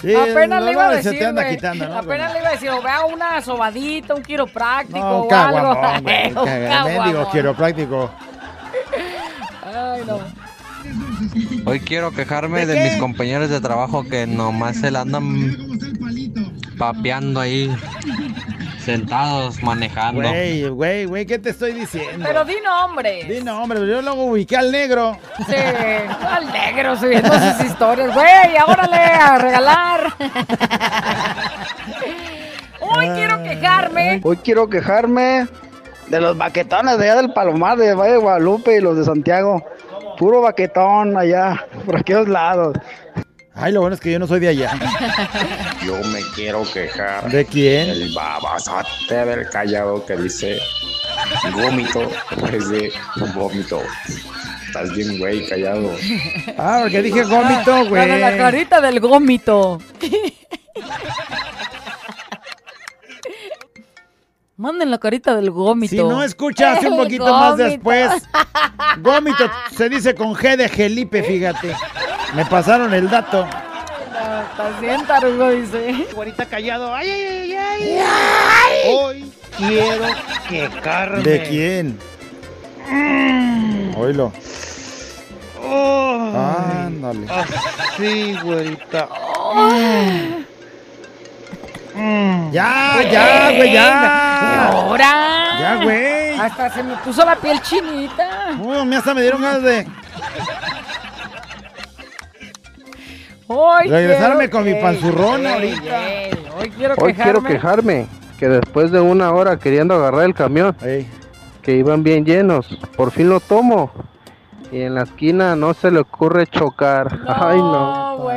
Sí, Apenas le iba a decir, te anda güey. quitando, ¿no? Apenas le iba a decir, o vea una sobadita, un quiropráctico No, o algo. güey, mendigo quiropráctico. Ay, no. Hoy quiero quejarme ¿De de, mis compañeros de trabajo que nomás se la andan papeando ahí, sentados, manejando. Güey, güey, güey, ¿qué te estoy diciendo? Pero di nombre. Di nombre, yo luego ubiqué al negro. Sí, al negro subiendo sus historias. Güey, órale, a regalar. Hoy quiero quejarme. Hoy quiero quejarme de los baquetones de allá del Palomar, de Valle de Guadalupe y los de Santiago. Puro baquetón allá, por aquellos lados. Ay, lo bueno es que yo no soy de allá. Yo me quiero quejar. ¿De quién? El babazote del callado que dice gómito en vez de vómito. Estás bien, güey, callado. Ah, porque dije gómito, güey. De la carita del gómito. Manden la carita del gómito. Si no escuchas un poquito más después. Gómito se dice con G de Gelipe, fíjate. Me pasaron el dato. No, Estás bien tarugo, dice. Güerita callado. Ay, ay, ay, ay. Hoy quiero quejarme. ¿De quién? Oílo. Oh, Ándale. sí, güerita. Ya, ya, güey, ya. Ahora. Ya, güey. Hasta se me puso la piel chinita. Uy, a mí hasta me dieron ganas de Hoy regresarme con mi panzurrón ahorita. Hoy quiero Hoy quiero quejarme. quejarme que después de una hora queriendo agarrar el camión, que iban bien llenos, por fin lo tomo. Y en la esquina no se le ocurre chocar. Ay, no.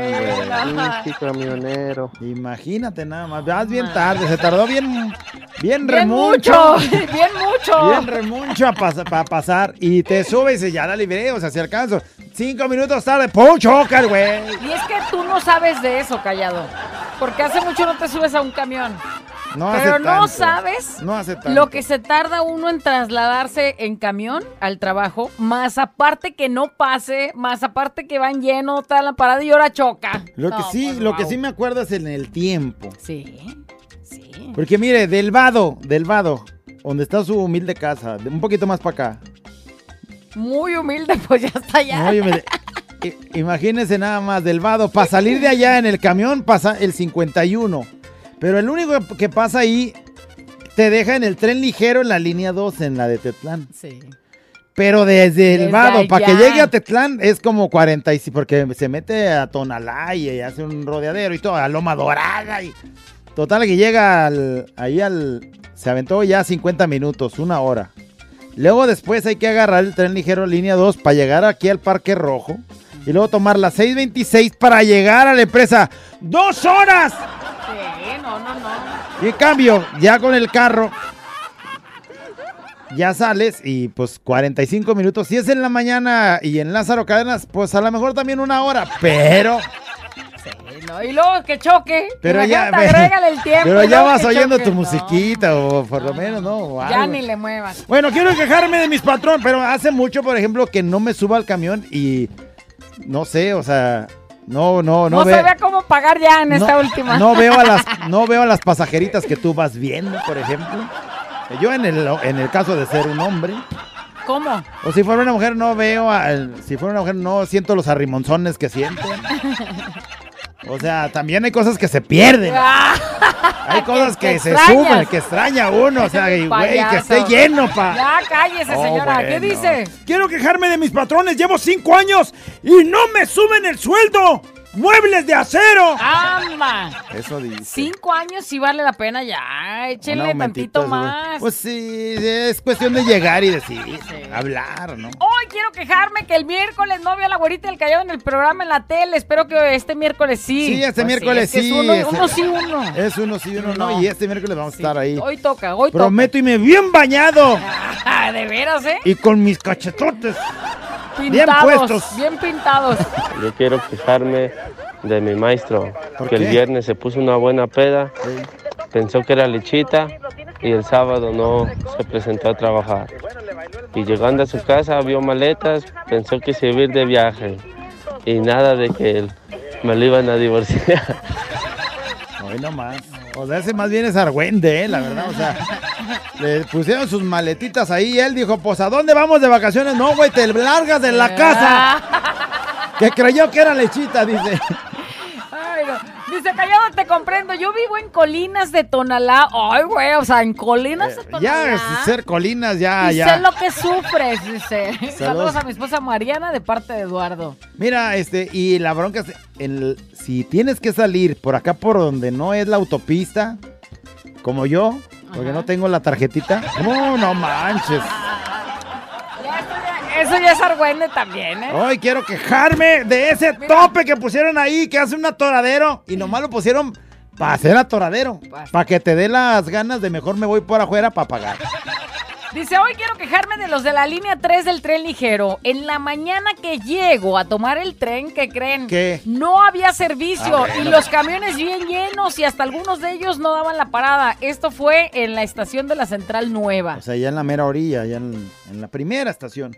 Pinche camionero. Imagínate nada más. Vas bien tarde, se tardó bien, bien, Bien remucho. mucho, bien mucho. Bien remucho para pasar. Y te subes y ya la libré, o sea, si alcanzo. Cinco minutos tarde, ¡pum! Choca el güey. Y es que tú no sabes de eso, callado. Porque hace mucho no te subes a un camión. No Pero no sabes No hace tanto. lo que se tarda uno en trasladarse en camión al trabajo, más aparte que no pase, más aparte que van lleno, está la parada y ahora choca. Lo que No, sí, pues, lo que sí me acuerdo es en el tiempo. Sí, sí. Porque mire, del vado, del vado, donde está su humilde casa, un poquito más para acá. Muy humilde, pues ya está allá. Muy humilde. Imagínense nada más, del vado, para salir de allá en el camión pasa el 51. Pero el único que pasa ahí te deja en el tren ligero en la línea 2, en la de Tetlán. Sí. Pero desde el vado, para que llegue a Tetlán es como 45, porque se mete a Tonalá y hace un rodeadero y todo, a Loma Dorada y... Total que llega al, ahí al... Se aventó ya 50 minutos, una hora. Luego después hay que agarrar el tren ligero línea 2 para llegar aquí al Parque Rojo. Y luego tomar la 626 para llegar a la empresa. ¡Dos horas! No, no, no. Y en cambio, ya con el carro, ya sales y pues 45 minutos. Si es en la mañana y en Lázaro Cadenas, pues a lo mejor también una hora. Pero, Sí, no, Y luego que choque. pero ya, agrégale el tiempo. pero ya vas oyendo choque. tu musiquita o por lo menos, ¿no? O Ya algo. ni le muevas. Bueno, quiero quejarme de mis patrón, pero hace mucho, por ejemplo, que no me suba al camión y no sé, o sea, no, no, no, No, ve- sabía cómo pagar ya en esta última. no veo a las no veo a las pasajeritas que tú vas viendo, por ejemplo. Yo en el, en el caso de ser un hombre, ¿Cómo? o si fuera una mujer no veo, a- si fuera una mujer no siento los arrimonzones que sienten. O sea, también hay cosas que se pierden. Hay cosas que, Que se extrañas. suben, que extraña uno, o sea, güey, que esté lleno, pa. Ya cállese, Oh, señora. ¿Qué dice? Quiero quejarme de mis patrones. Llevo cinco años y no me suben el sueldo. ¡Muebles de acero! ¡Ama! Eso dice. Cinco años sí vale la pena ya. Un Échenle tantito más. Pues sí, es cuestión de llegar y decir, hablar, ¿no? Hoy quiero quejarme que el miércoles no vio a la güerita del callado en el programa en la tele. Espero que este miércoles sí. Sí, este Pues miércoles es que es sí. uno, ese- uno sí, uno. Es uno sí, uno no. No. Y este miércoles vamos a estar ahí. Hoy toca, hoy Prometo irme bien bañado toca. De veras, ¿eh? y con mis cachetotes. bien Pintados. puestos. Bien pintados. Yo quiero quejarme de mi maestro, ¿Por que qué? el viernes se puso una buena peda, pensó que era lechita y el sábado no se presentó a trabajar. Y llegando a su casa vio maletas, pensó que se iba a ir de viaje y nada de que él me lo iban a divorciar. Hoy nomás. O sea, ese más bien es argüende, ¿eh? La verdad, o sea. Le pusieron sus maletitas ahí y él dijo, pues, ¿a dónde vamos de vacaciones? No, güey, te largas de la casa. Que creyó que era lechita, dice. Ay, no. Dice, callado, te comprendo. Yo vivo en Colinas de Tonalá. Ay, güey, o sea, en Colinas de Tonalá. Ya, ser colinas, ya, y ya. sé lo que sufres, dice. Saludos. Saludos a mi esposa Mariana de parte de Eduardo. Mira, este, y la bronca es, en el- si tienes que salir por acá por donde no es la autopista, como yo, porque no tengo la tarjetita, no, no manches. Eso ya es argüende también, ¿eh? Hoy quiero quejarme de ese tope que pusieron ahí, que hace un atoradero, y nomás lo pusieron para hacer atoradero, para que te dé las ganas de mejor me voy por afuera para pagar. Dice, hoy quiero quejarme de los de la línea 3 del tren ligero. En la mañana que llego a tomar el tren, ¿qué creen? ¿Qué? No había servicio Ah, y los camiones bien llenos y hasta algunos de ellos no daban la parada. Esto fue en la estación de la Central Nueva. O sea, ya en la mera orilla, ya en, en la primera estación.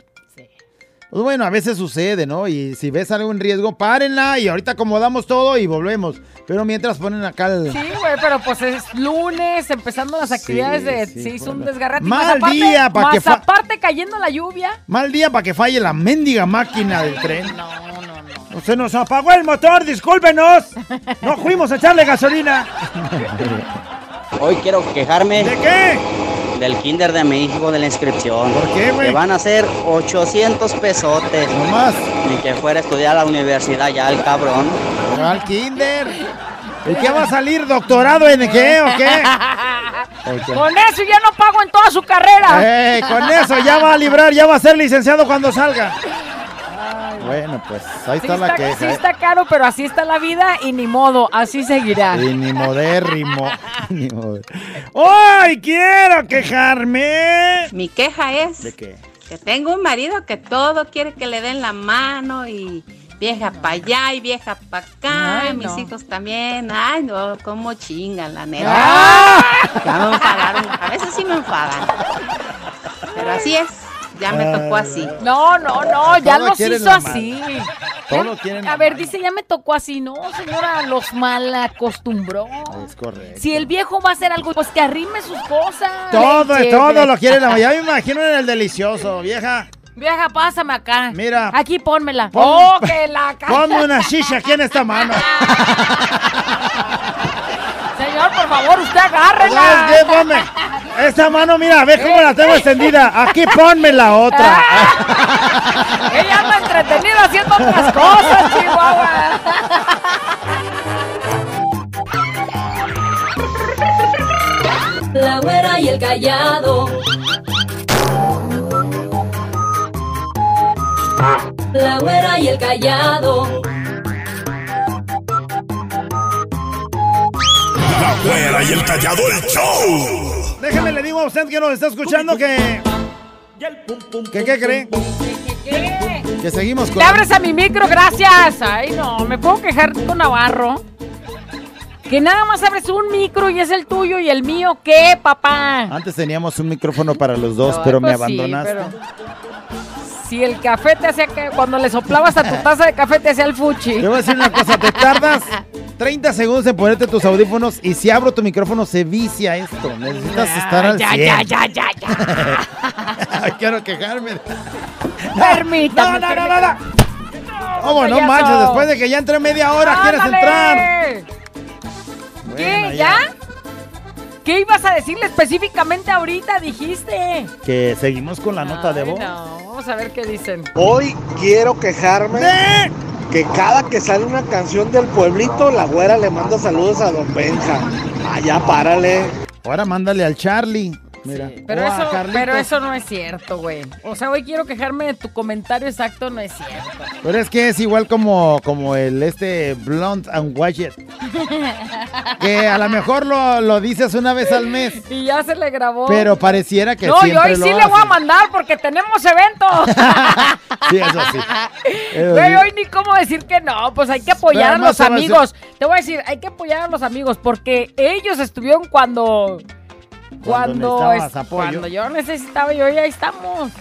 Pues bueno, a veces sucede, ¿no? Y si ves algo en riesgo, párenla y ahorita acomodamos todo y volvemos. Pero mientras ponen acá el... Sí, güey, pero pues es lunes, empezando las actividades de... sí, se hizo un desgarrate. Mal más aparte, día pa' que fa- aparte cayendo la lluvia. Mal día para que falle la mendiga máquina del tren. Se nos apagó el motor, discúlpenos. No fuimos a echarle gasolina. Hoy quiero quejarme. ¿De qué? Del kinder de mi hijo de la inscripción. ¿Por qué, güey? Que van a ser 800 pesotes. No más. Ni que fuera a estudiar a la universidad ya el cabrón. Al kinder. ¿Y qué va a salir? ¿Doctorado en qué o qué? Con eso ya no pago en toda su carrera. Eh, con eso ya va a librar, ya va a ser licenciado cuando salga. Bueno, pues ahí Sí está la queja. sí ¿eh? está caro, pero así está la vida y ni modo, así seguirá. Y ni modérrimo. ni moder- ¡Ay, quiero quejarme! Mi queja es ¿De qué? que tengo un marido que todo quiere que le den la mano y, vieja para allá y vieja para acá, Ay, mis no. hijos también. Ay, no, cómo chingan, la neta. Ya me enfadaron, a veces sí me enfadan. Pero así es, ya me tocó así. No, no, no, ya Todo los quieren hizo la así. Todo quieren A ver, dice, ya me tocó así. No, señora, los mal acostumbró. Es correcto. Si el viejo va a hacer algo, pues que arrime sus cosas. Todo, Leche, todo lo quieren. la- Ya me imagino en el delicioso, vieja. Vieja, pásame acá. Mira. Aquí pónmela. Pon- oh, que la ca- Ponme una shisha aquí en esta mano. Señor, por favor, usted agárrela. ¿Sabes qué? Ponme. Esta mano, mira, ve cómo la tengo extendida. Aquí ponme la otra. Ella anda entretenida haciendo otras cosas, Chihuahua. La güera y el callado. La güera y el callado. La güera y el callado, el show. Déjame le digo a usted que nos está escuchando que. ¿Que qué cree? Que seguimos con. Le abres a mi micro, gracias. Ay, no, me puedo quejar con Navarro. Que nada más abres un micro y es el tuyo y el mío, ¿qué, papá? Antes teníamos un micrófono para los dos, pero me pues sí, abandonaste. pero- Si el café te hacía que cuando le soplabas a tu taza de café te hacía el fuchi. Te voy a decir una cosa, te tardas 30 segundos en ponerte tus audífonos y si abro tu micrófono se vicia esto. Necesitas estar al ya, 100. ya, ya, ya, ya. Quiero quejarme. Permítame. No, no, no, no, no. ¿Cómo no payaso. manches? Después de que ya entré media hora, ¿quieres entrar? ¿Qué? Bueno, ¿Ya? ¿Qué ibas a decirle específicamente ahorita? Dijiste. Que seguimos con la nota de Ay, voz. no, vamos a ver qué dicen. Hoy quiero quejarme que cada que sale una canción del pueblito, la güera le manda saludos a Don Benja. Allá párale. Ahora mándale al Charlie. Mira. Pero, O a eso, Carlitos. pero eso no es cierto, güey. O sea, hoy quiero quejarme de tu comentario exacto, no es cierto. Pero es que es igual como, como el este Blonde and Widget. Que a lo mejor lo, lo dices una vez al mes. Y ya se le grabó. Pero pareciera que No, y hoy lo sí le voy a mandar porque tenemos evento. Sí, eso sí. Eso Güey, sí. hoy ni cómo decir que no, pues hay que apoyar Pero a los amigos. Te voy a decir, hay que apoyar a los amigos porque ellos estuvieron cuando cuando necesitabas es- apoyo. cuando yo necesitaba y hoy ahí estamos.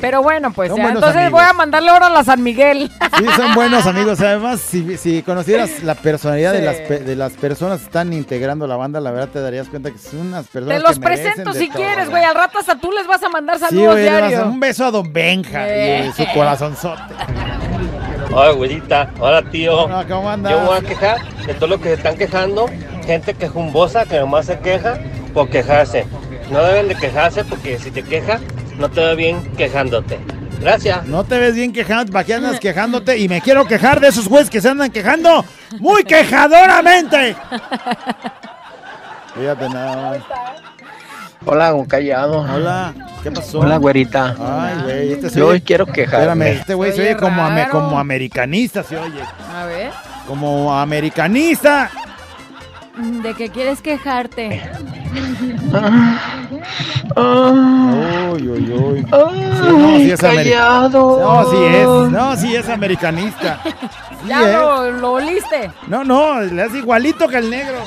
Pero bueno, pues ya, entonces amigos. voy a mandarle ahora a la San Miguel. Sí, son buenos amigos. Además, si, si conocieras la personalidad de, Sí. las, pe- de las personas que están integrando la banda, la verdad te darías cuenta que son unas personas Te los que presento de si todo, quieres, güey. Al rato hasta tú les vas a mandar Sí, saludos güey, le vas a- diario. un beso a Don Benja Eh. y su corazonzote. Hola, güerita. Hola, tío. Hola, ¿cómo andas? Yo me voy a quejar de todo lo que se están quejando. Gente quejumbosa que nomás se queja por quejarse. No deben de quejarse porque si te quejas, no te ve bien quejándote. Gracias. No te ves bien quejando, ¿para qué andas quejándote? Y me quiero quejar de esos güeyes que se andan quejando muy quejadoramente. Fíjate nada más. Hola, un callado. Hola, ¿qué pasó? Hola, güerita. Ay, güey, este se Yo oye- hoy quiero quejarme. Espérame, este güey se oye como, ame- como americanista, se oye. A ver. Como americanista. ¿De qué quieres quejarte? Uy, uy, uy. Sí, no, sí es callado. No, sí es. No, sí es americanista. Sí ya es. lo, lo oliste. No, no, le hace igualito que el negro.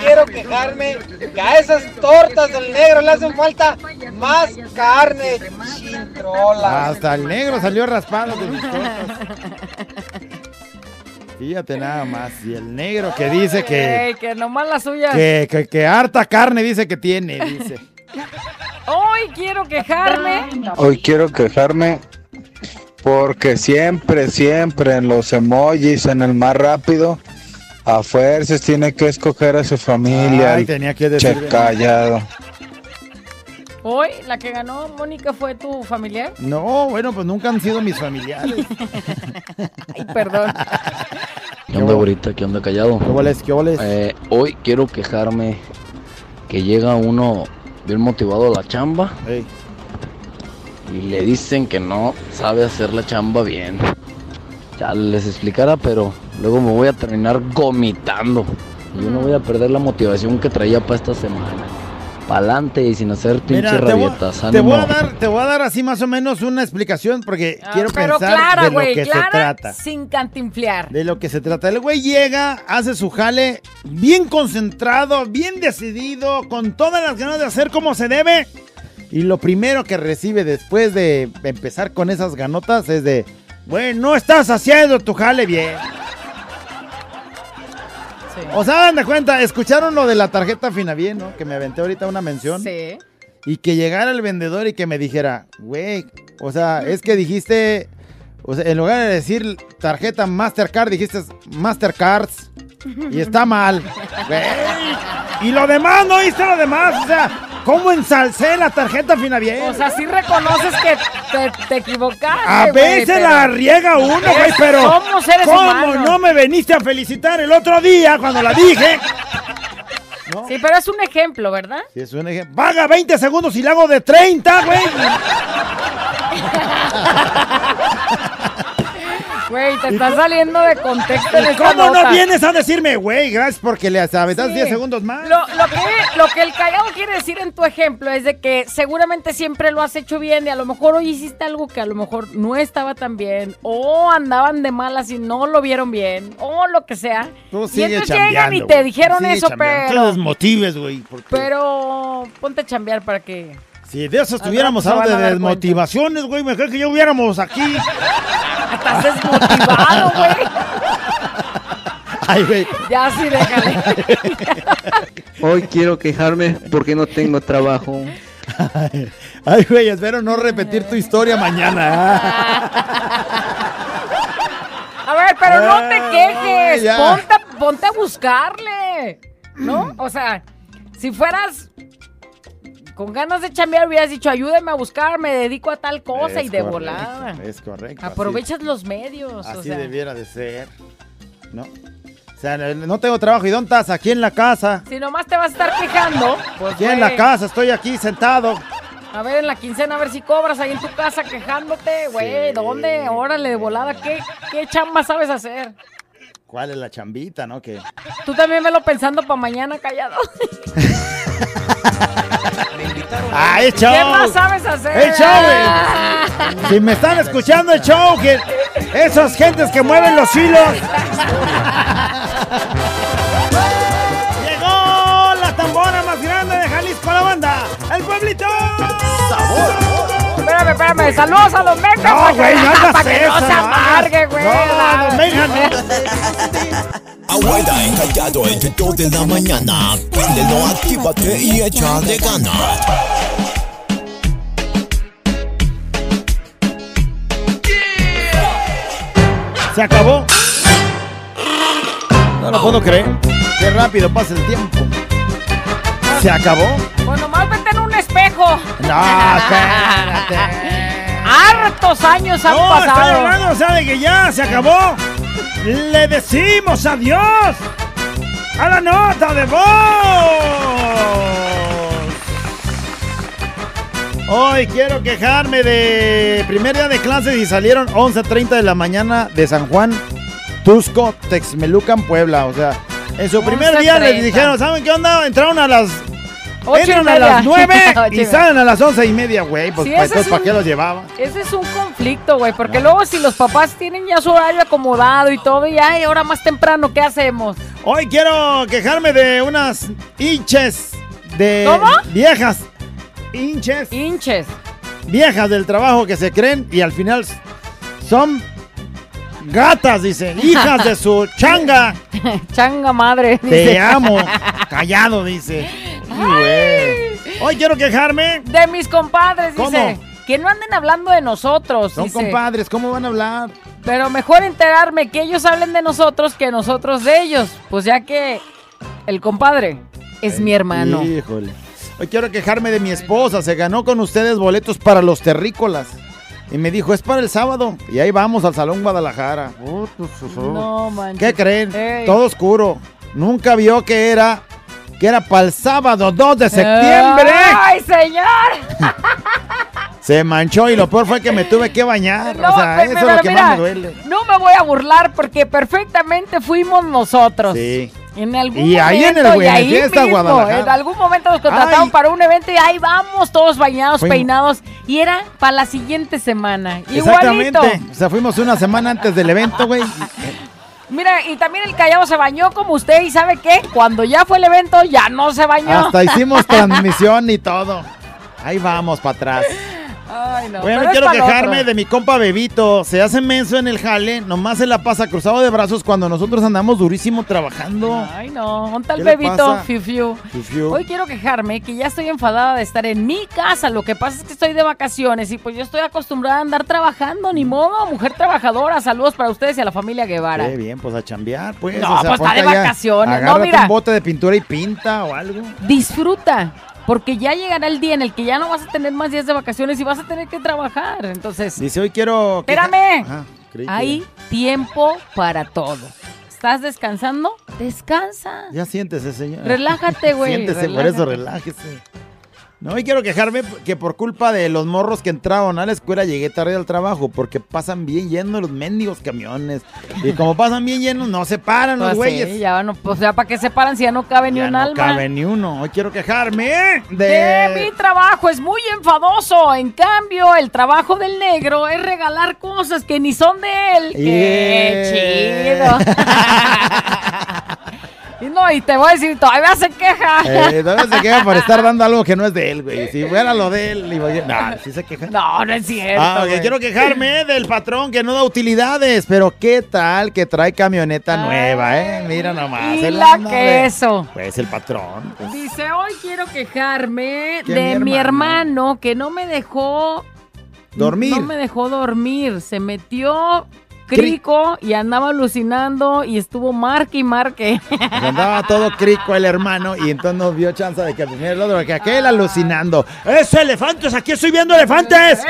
Quiero quejarme que a esas tortas del negro le hacen falta más carne, chintrola. Hasta el negro salió raspado de sus tortas. Fíjate nada más. Y el negro que dice que, que nomás la suya. que, que, que harta carne dice que tiene, dice. Hoy quiero quejarme. Hoy quiero quejarme porque siempre, siempre en los emojis, en el más rápido, a fuerzas tiene que escoger a su familia. Ay, tenía que decir che bien. callado. Hoy la que ganó Mónica fue tu familiar. No, bueno, pues nunca han sido mis familiares. Ay, perdón. ¿Qué onda, güerita? ¿Qué onda, callado? ¿Qué boles? ¿Qué boles? Eh, hoy quiero quejarme que llega uno bien motivado a la chamba y le dicen que no sabe hacer la chamba bien. Ya les explicara, pero luego me voy a terminar vomitando. Y yo no voy a perder la motivación que traía para esta semana. Pa'lante y sin hacer pinche Mira, te voy, rabietas. te voy a dar, te voy a dar así más o menos una explicación porque quiero Ah, Pero pensar clara, de lo que se trata. sin cantinflear. De lo que se trata. El güey llega, hace su jale bien concentrado, bien decidido, con todas las ganas de hacer como se debe. Y lo primero que recibe después de empezar con esas ganotas es de, güey, no estás haciendo tu jale bien. O sea, dan de cuenta, escucharon lo de la tarjeta Finavien, ¿no? Que me aventé ahorita una mención. Sí. Y que llegara el vendedor y que me dijera, güey, o sea, es que dijiste, o sea, en lugar de decir tarjeta Mastercard, dijiste Mastercards. Y está mal. Güey. Y lo demás, no hice lo demás. O sea, ¿cómo ensalcé la tarjeta Finavien? O sea, sí reconoces que te, te equivocaste. A veces pero- la riega uno, güey, pero Somos seres ¿cómo no me veniste a felicitar el otro día cuando la dije? Sí, pero es un ejemplo, ¿verdad? Sí, es un ejemplo. Paga 20 segundos y le hago de 30, güey. Güey, te está saliendo de contexto en ¿Y esta ¿Cómo nota. no vienes a decirme, güey, gracias porque le aventas Sí. 10 segundos más? Lo, lo que, lo que el callado quiere decir en tu ejemplo es de que seguramente siempre lo has hecho bien y a lo mejor hoy hiciste algo que a lo mejor no estaba tan bien o andaban de malas y no lo vieron bien o lo que sea. Tú y entonces llegan y te dijeron Sigue eso, chambeando. No te pero... desmotives, güey. Pero ponte a chambear para que... Si de eso estuviéramos hablando de desmotivaciones, güey, mejor que ya hubiéramos aquí. Estás desmotivado, güey. Ay, güey. Ya sí, déjale. Hoy quiero quejarme porque no tengo trabajo. Ay, güey, espero no repetir tu historia mañana. A ver, pero no te Ah, quejes. ponte a buscarle. ¿No? O sea, si fueras con ganas de chambear, hubieras dicho, ayúdeme a buscar, me dedico a tal cosa Es y de correcto, volada. Es correcto. Aprovechas los medios. Así, o así sea. debiera de ser. ¿No? O sea, no tengo trabajo. ¿Y dónde estás? Aquí en la casa. Si nomás te vas a estar quejando, pues. Aquí en la casa, estoy aquí sentado. A ver, en la quincena, a ver si cobras ahí en tu casa quejándote, güey. ¿Dónde? Órale, de volada. ¿Qué, ¿Qué chamba sabes hacer? ¿Cuál es la chambita, no? Que Tú también velo pensando para mañana, callado. ¡Ah, show! ¿Qué más sabes hacer? ¡Es show, güey! Si me están escuchando el show, que esas gentes que mueven los hilos. Espérame. Saludos a los mecas. No, para güey, que, no hagas para que no se amargue, güey. No, no, vengan. Abuela encallado el grito de la mañana. Préndelo, actívate y échale ganas. Se acabó. No lo puedo creer. Qué rápido pasa el tiempo. Se acabó. Pues nomás vete en un espejo. No, espérate. Hartos años han No, pasado. hablando, o sea, de que ya se acabó. Le decimos adiós a la nota de voz. Hoy quiero quejarme de primer día de clases y salieron 11.30 de la mañana de San Juan, Tusco, Texmelucan, Puebla. O sea, en su primer día les 11:30. dijeron, ¿saben qué onda? Entraron a las... Ocho Entran a las 9 Ocho y salen a las once y media, güey. Pues, Sí, pues, entonces, ¿para un- qué los llevaba? Ese es un conflicto, güey, porque luego si los papás tienen ya su horario acomodado y todo, y ay, ahora más temprano, ¿qué hacemos? Hoy quiero quejarme de unas hinches de ¿Cómo? viejas. Hinches. Hinches. Viejas del trabajo que se creen y al final son gatas, dice. Hijas de su changa. Changa madre. Te amo. Callado, dice. Güey. Hoy quiero quejarme. De mis compadres, ¿Cómo? dice. Que no anden hablando de nosotros. Son dice. compadres, ¿cómo van a hablar? Pero mejor enterarme que ellos hablen de nosotros que nosotros de ellos. Pues ya que el compadre es mi hermano. Híjole. Hoy quiero quejarme de mi esposa. Se ganó con ustedes boletos para los terrícolas. Y me dijo, es para el sábado. Y ahí vamos al Salón Guadalajara. No, manches. ¿Qué creen? Ey. Todo oscuro. Nunca vio que era que era para el sábado 2 de septiembre. ¡Ay, señor! Se manchó y lo peor fue que me tuve que bañar. No, o sea, pero- eso es lo que mira, más me duele. No me voy a burlar porque perfectamente fuimos nosotros. Sí. En algún Y ahí en el momento, y ahí Fiesta, mismo, Guadalajara. En algún momento nos contrataron Ay. para un evento y ahí vamos, todos bañados, Fuimos. peinados. Y era para la siguiente semana. Exactamente. Igualito. O sea, fuimos una semana antes del evento, güey. Mira, y también el callado se bañó como usted. ¿Y sabe qué? Cuando ya fue el evento, ya no se bañó. Hasta hicimos transmisión y todo. Ahí vamos para atrás. Ay, no. Bueno, quiero quejarme otro. de mi compa Bebito. Se hace menso en el jale, nomás se la pasa cruzado de brazos cuando nosotros andamos durísimo trabajando. Ay, no. ¿Dónde está el ¿Qué le bebito? Fiu, fiu. Fiu, fiu. Hoy quiero quejarme que ya estoy enfadada de estar en mi casa. Lo que pasa es que estoy de vacaciones y pues yo estoy acostumbrada a andar trabajando. Ni modo, mujer trabajadora. Saludos para ustedes y a la familia Guevara. Qué bien, pues a chambear, pues. No, pues, está de vacaciones. No, mira. un bote de pintura y pinta o algo. Disfruta. Porque ya llegará el día en el que ya no vas a tener más días de vacaciones y vas a tener que trabajar. Entonces, Dice, hoy quiero... queja- espérame. Ah, que- Hay tiempo para todo. ¿Estás descansando? Descansa. Ya siéntese, señor. Relájate, güey, Siéntese, por eso relájate. relájese. No, y quiero quejarme que por culpa de los morros que entraron a la escuela llegué tarde al trabajo porque pasan bien llenos los mendigos camiones. Y como pasan bien llenos, no se paran los Pues sí, güeyes. ya no, o sea, ¿para qué se paran si ya no cabe ni Ya un no alma? cabe ni uno. Hoy quiero quejarme Que de... mi trabajo es muy enfadoso. En cambio, el trabajo del negro es regalar cosas que ni son de él. ¡Qué chido! y no, y te voy a decir, todavía se queja. Eh, ¿Dónde se queja por estar dando algo que no es de él, güey? Si fuera lo de él, iba a- No, sí se queja. No, no es cierto. Ah, quiero quejarme del patrón que no da utilidades, pero qué tal que trae camioneta nueva, ¿eh? Mira nomás. y la anda queso. Pues el patrón. pues. Dice, hoy quiero quejarme ¿Qué, de mi hermano que no me dejó Dormir. No me dejó dormir. Se metió crico y andaba alucinando y estuvo marque y marque. Pues andaba todo crico el hermano y entonces no vio chance de que viniera el otro, que aquel alucinando. ¡Es elefantes! ¡Aquí estoy viendo elefantes!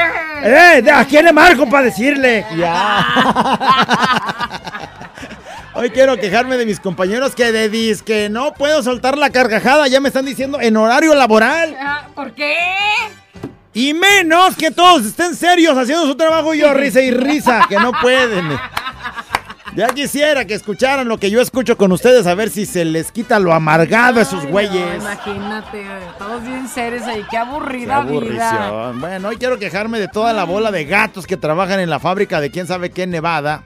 ¡Eh! ¿A quién le marco para decirle? Ya. Hoy quiero quejarme de mis compañeros que de disque no puedo soltar la carcajada. Ya me están diciendo en horario laboral. Ah, ¿Por qué? Y menos que todos estén serios haciendo su trabajo y yo risa y risa, que no pueden. Ya quisiera que escucharan lo que yo escucho con ustedes, a ver si se les quita lo amargado a esos Ay, no, güeyes. imagínate, todos bien serios ahí. Qué Qué aburrida vida. aburrición. Bueno, hoy quiero quejarme de toda la bola de gatos que trabajan en la fábrica de quién sabe qué en Nevada.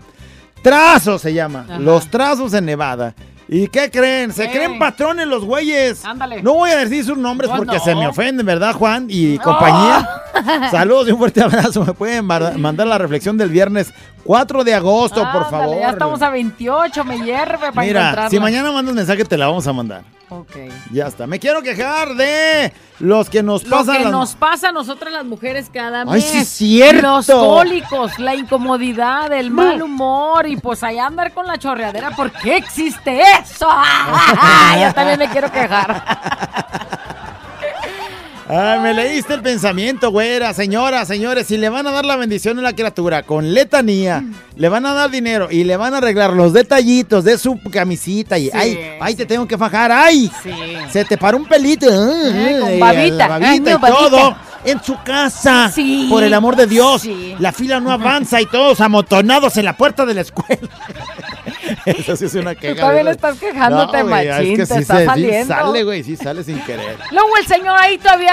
Trazos se llama. Ajá. Los trazos en Nevada. ¿Y qué creen? Se creen patrones los güeyes. Ándale. No voy a decir sus nombres porque no. se me ofenden, ¿verdad, Juan? Y compañía. Saludos y un fuerte abrazo. Me pueden mandar la reflexión del viernes 4 de agosto, por favor. Ya estamos a 28, me hierve para Mira, si mañana mandas mensaje, te la vamos a mandar. Ok. Ya está. Me quiero quejar de los que nos Lo pasan que las- nos pasa a nosotras las mujeres cada Ay, mes. sí es cierto. Los cólicos, la incomodidad, el mal humor y pues allá andar con la chorreadera. ¿Por qué existe eso? Yo también me quiero quejar. Ay, me leíste el pensamiento, güera. Señora, señores, si le van a dar la bendición a la criatura con letanía, le van a dar dinero y le van a arreglar los detallitos de su camisita y, Sí, ay, ay, te tengo que fajar, ay, Sí. se te paró un pelito, ay, con ay, babita, la babita ay, y todo. En su casa, Sí, por el amor de Dios, sí. la fila no avanza y todos amotonados en la puerta de la escuela. Eso sí es una queja. Tú también estás quejándote, No, güey, machín, Es que te sí, está se- sí saliendo. sale, güey, sí sale sin querer. Luego el señor ahí todavía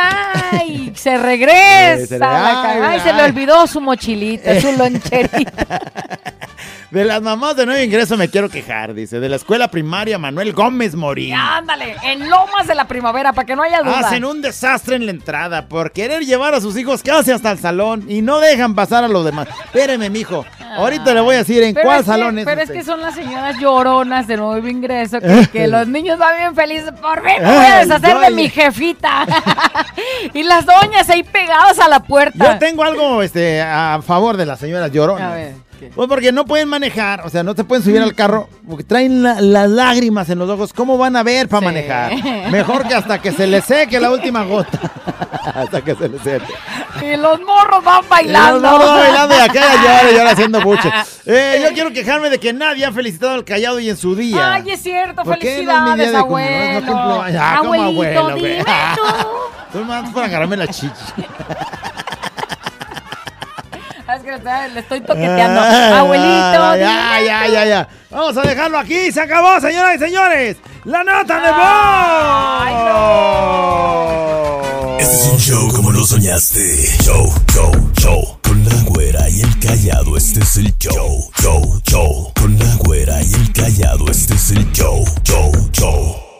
ay, se regresa. Eh, se le- ay, se le olvidó su mochilita, su loncherita. De las mamás de nuevo ingreso me quiero quejar, dice. De la escuela primaria Manuel Gómez Morín. Ándale, en Lomas de la Primavera, para que no haya duda. Hacen un desastre en la entrada por querer llevar a sus hijos casi hasta el salón y no dejan pasar a los demás. Espéreme, mijo. Ahorita le voy a decir en Pero cuál es que- salón es. Pero es que son las señoras lloronas de nuevo ingreso, que, que los niños van bien felices. Por fin me voy a Ay, deshacer de mi jefita. y las doñas ahí pegadas a la puerta. Yo tengo algo este, a favor de las señoras lloronas. A ver, Pues porque no pueden manejar, o sea, no se pueden subir al carro porque traen la- las lágrimas en los ojos. ¿Cómo van a ver para Sí. manejar? Mejor que hasta que se les seque la última gota. hasta que se les seque. Y los morros van bailando. No, no, bailando y acá llora, llora haciendo buche. Eh, yo quiero quejarme de que nadie ha felicitado al callado y en su día. Ay, es cierto, ¿Por qué no es mi felicidades, día de cum- no, abuelo. no años? Ah, ¿cómo Abuelito, abuelo, güey? dime tú. Tú más para agarrarme la chichi. Ah, Es que le estoy toqueteando. Ah, Abuelito, Ya, ya, ya, ya. Vamos a dejarlo aquí. Se acabó, señoras y señores. ¡La nota de voz! Este es un show como lo soñaste. Show, show, show. Con la güera y el callado, este es el show. Show, show. Con la güera y el callado, este es el show. show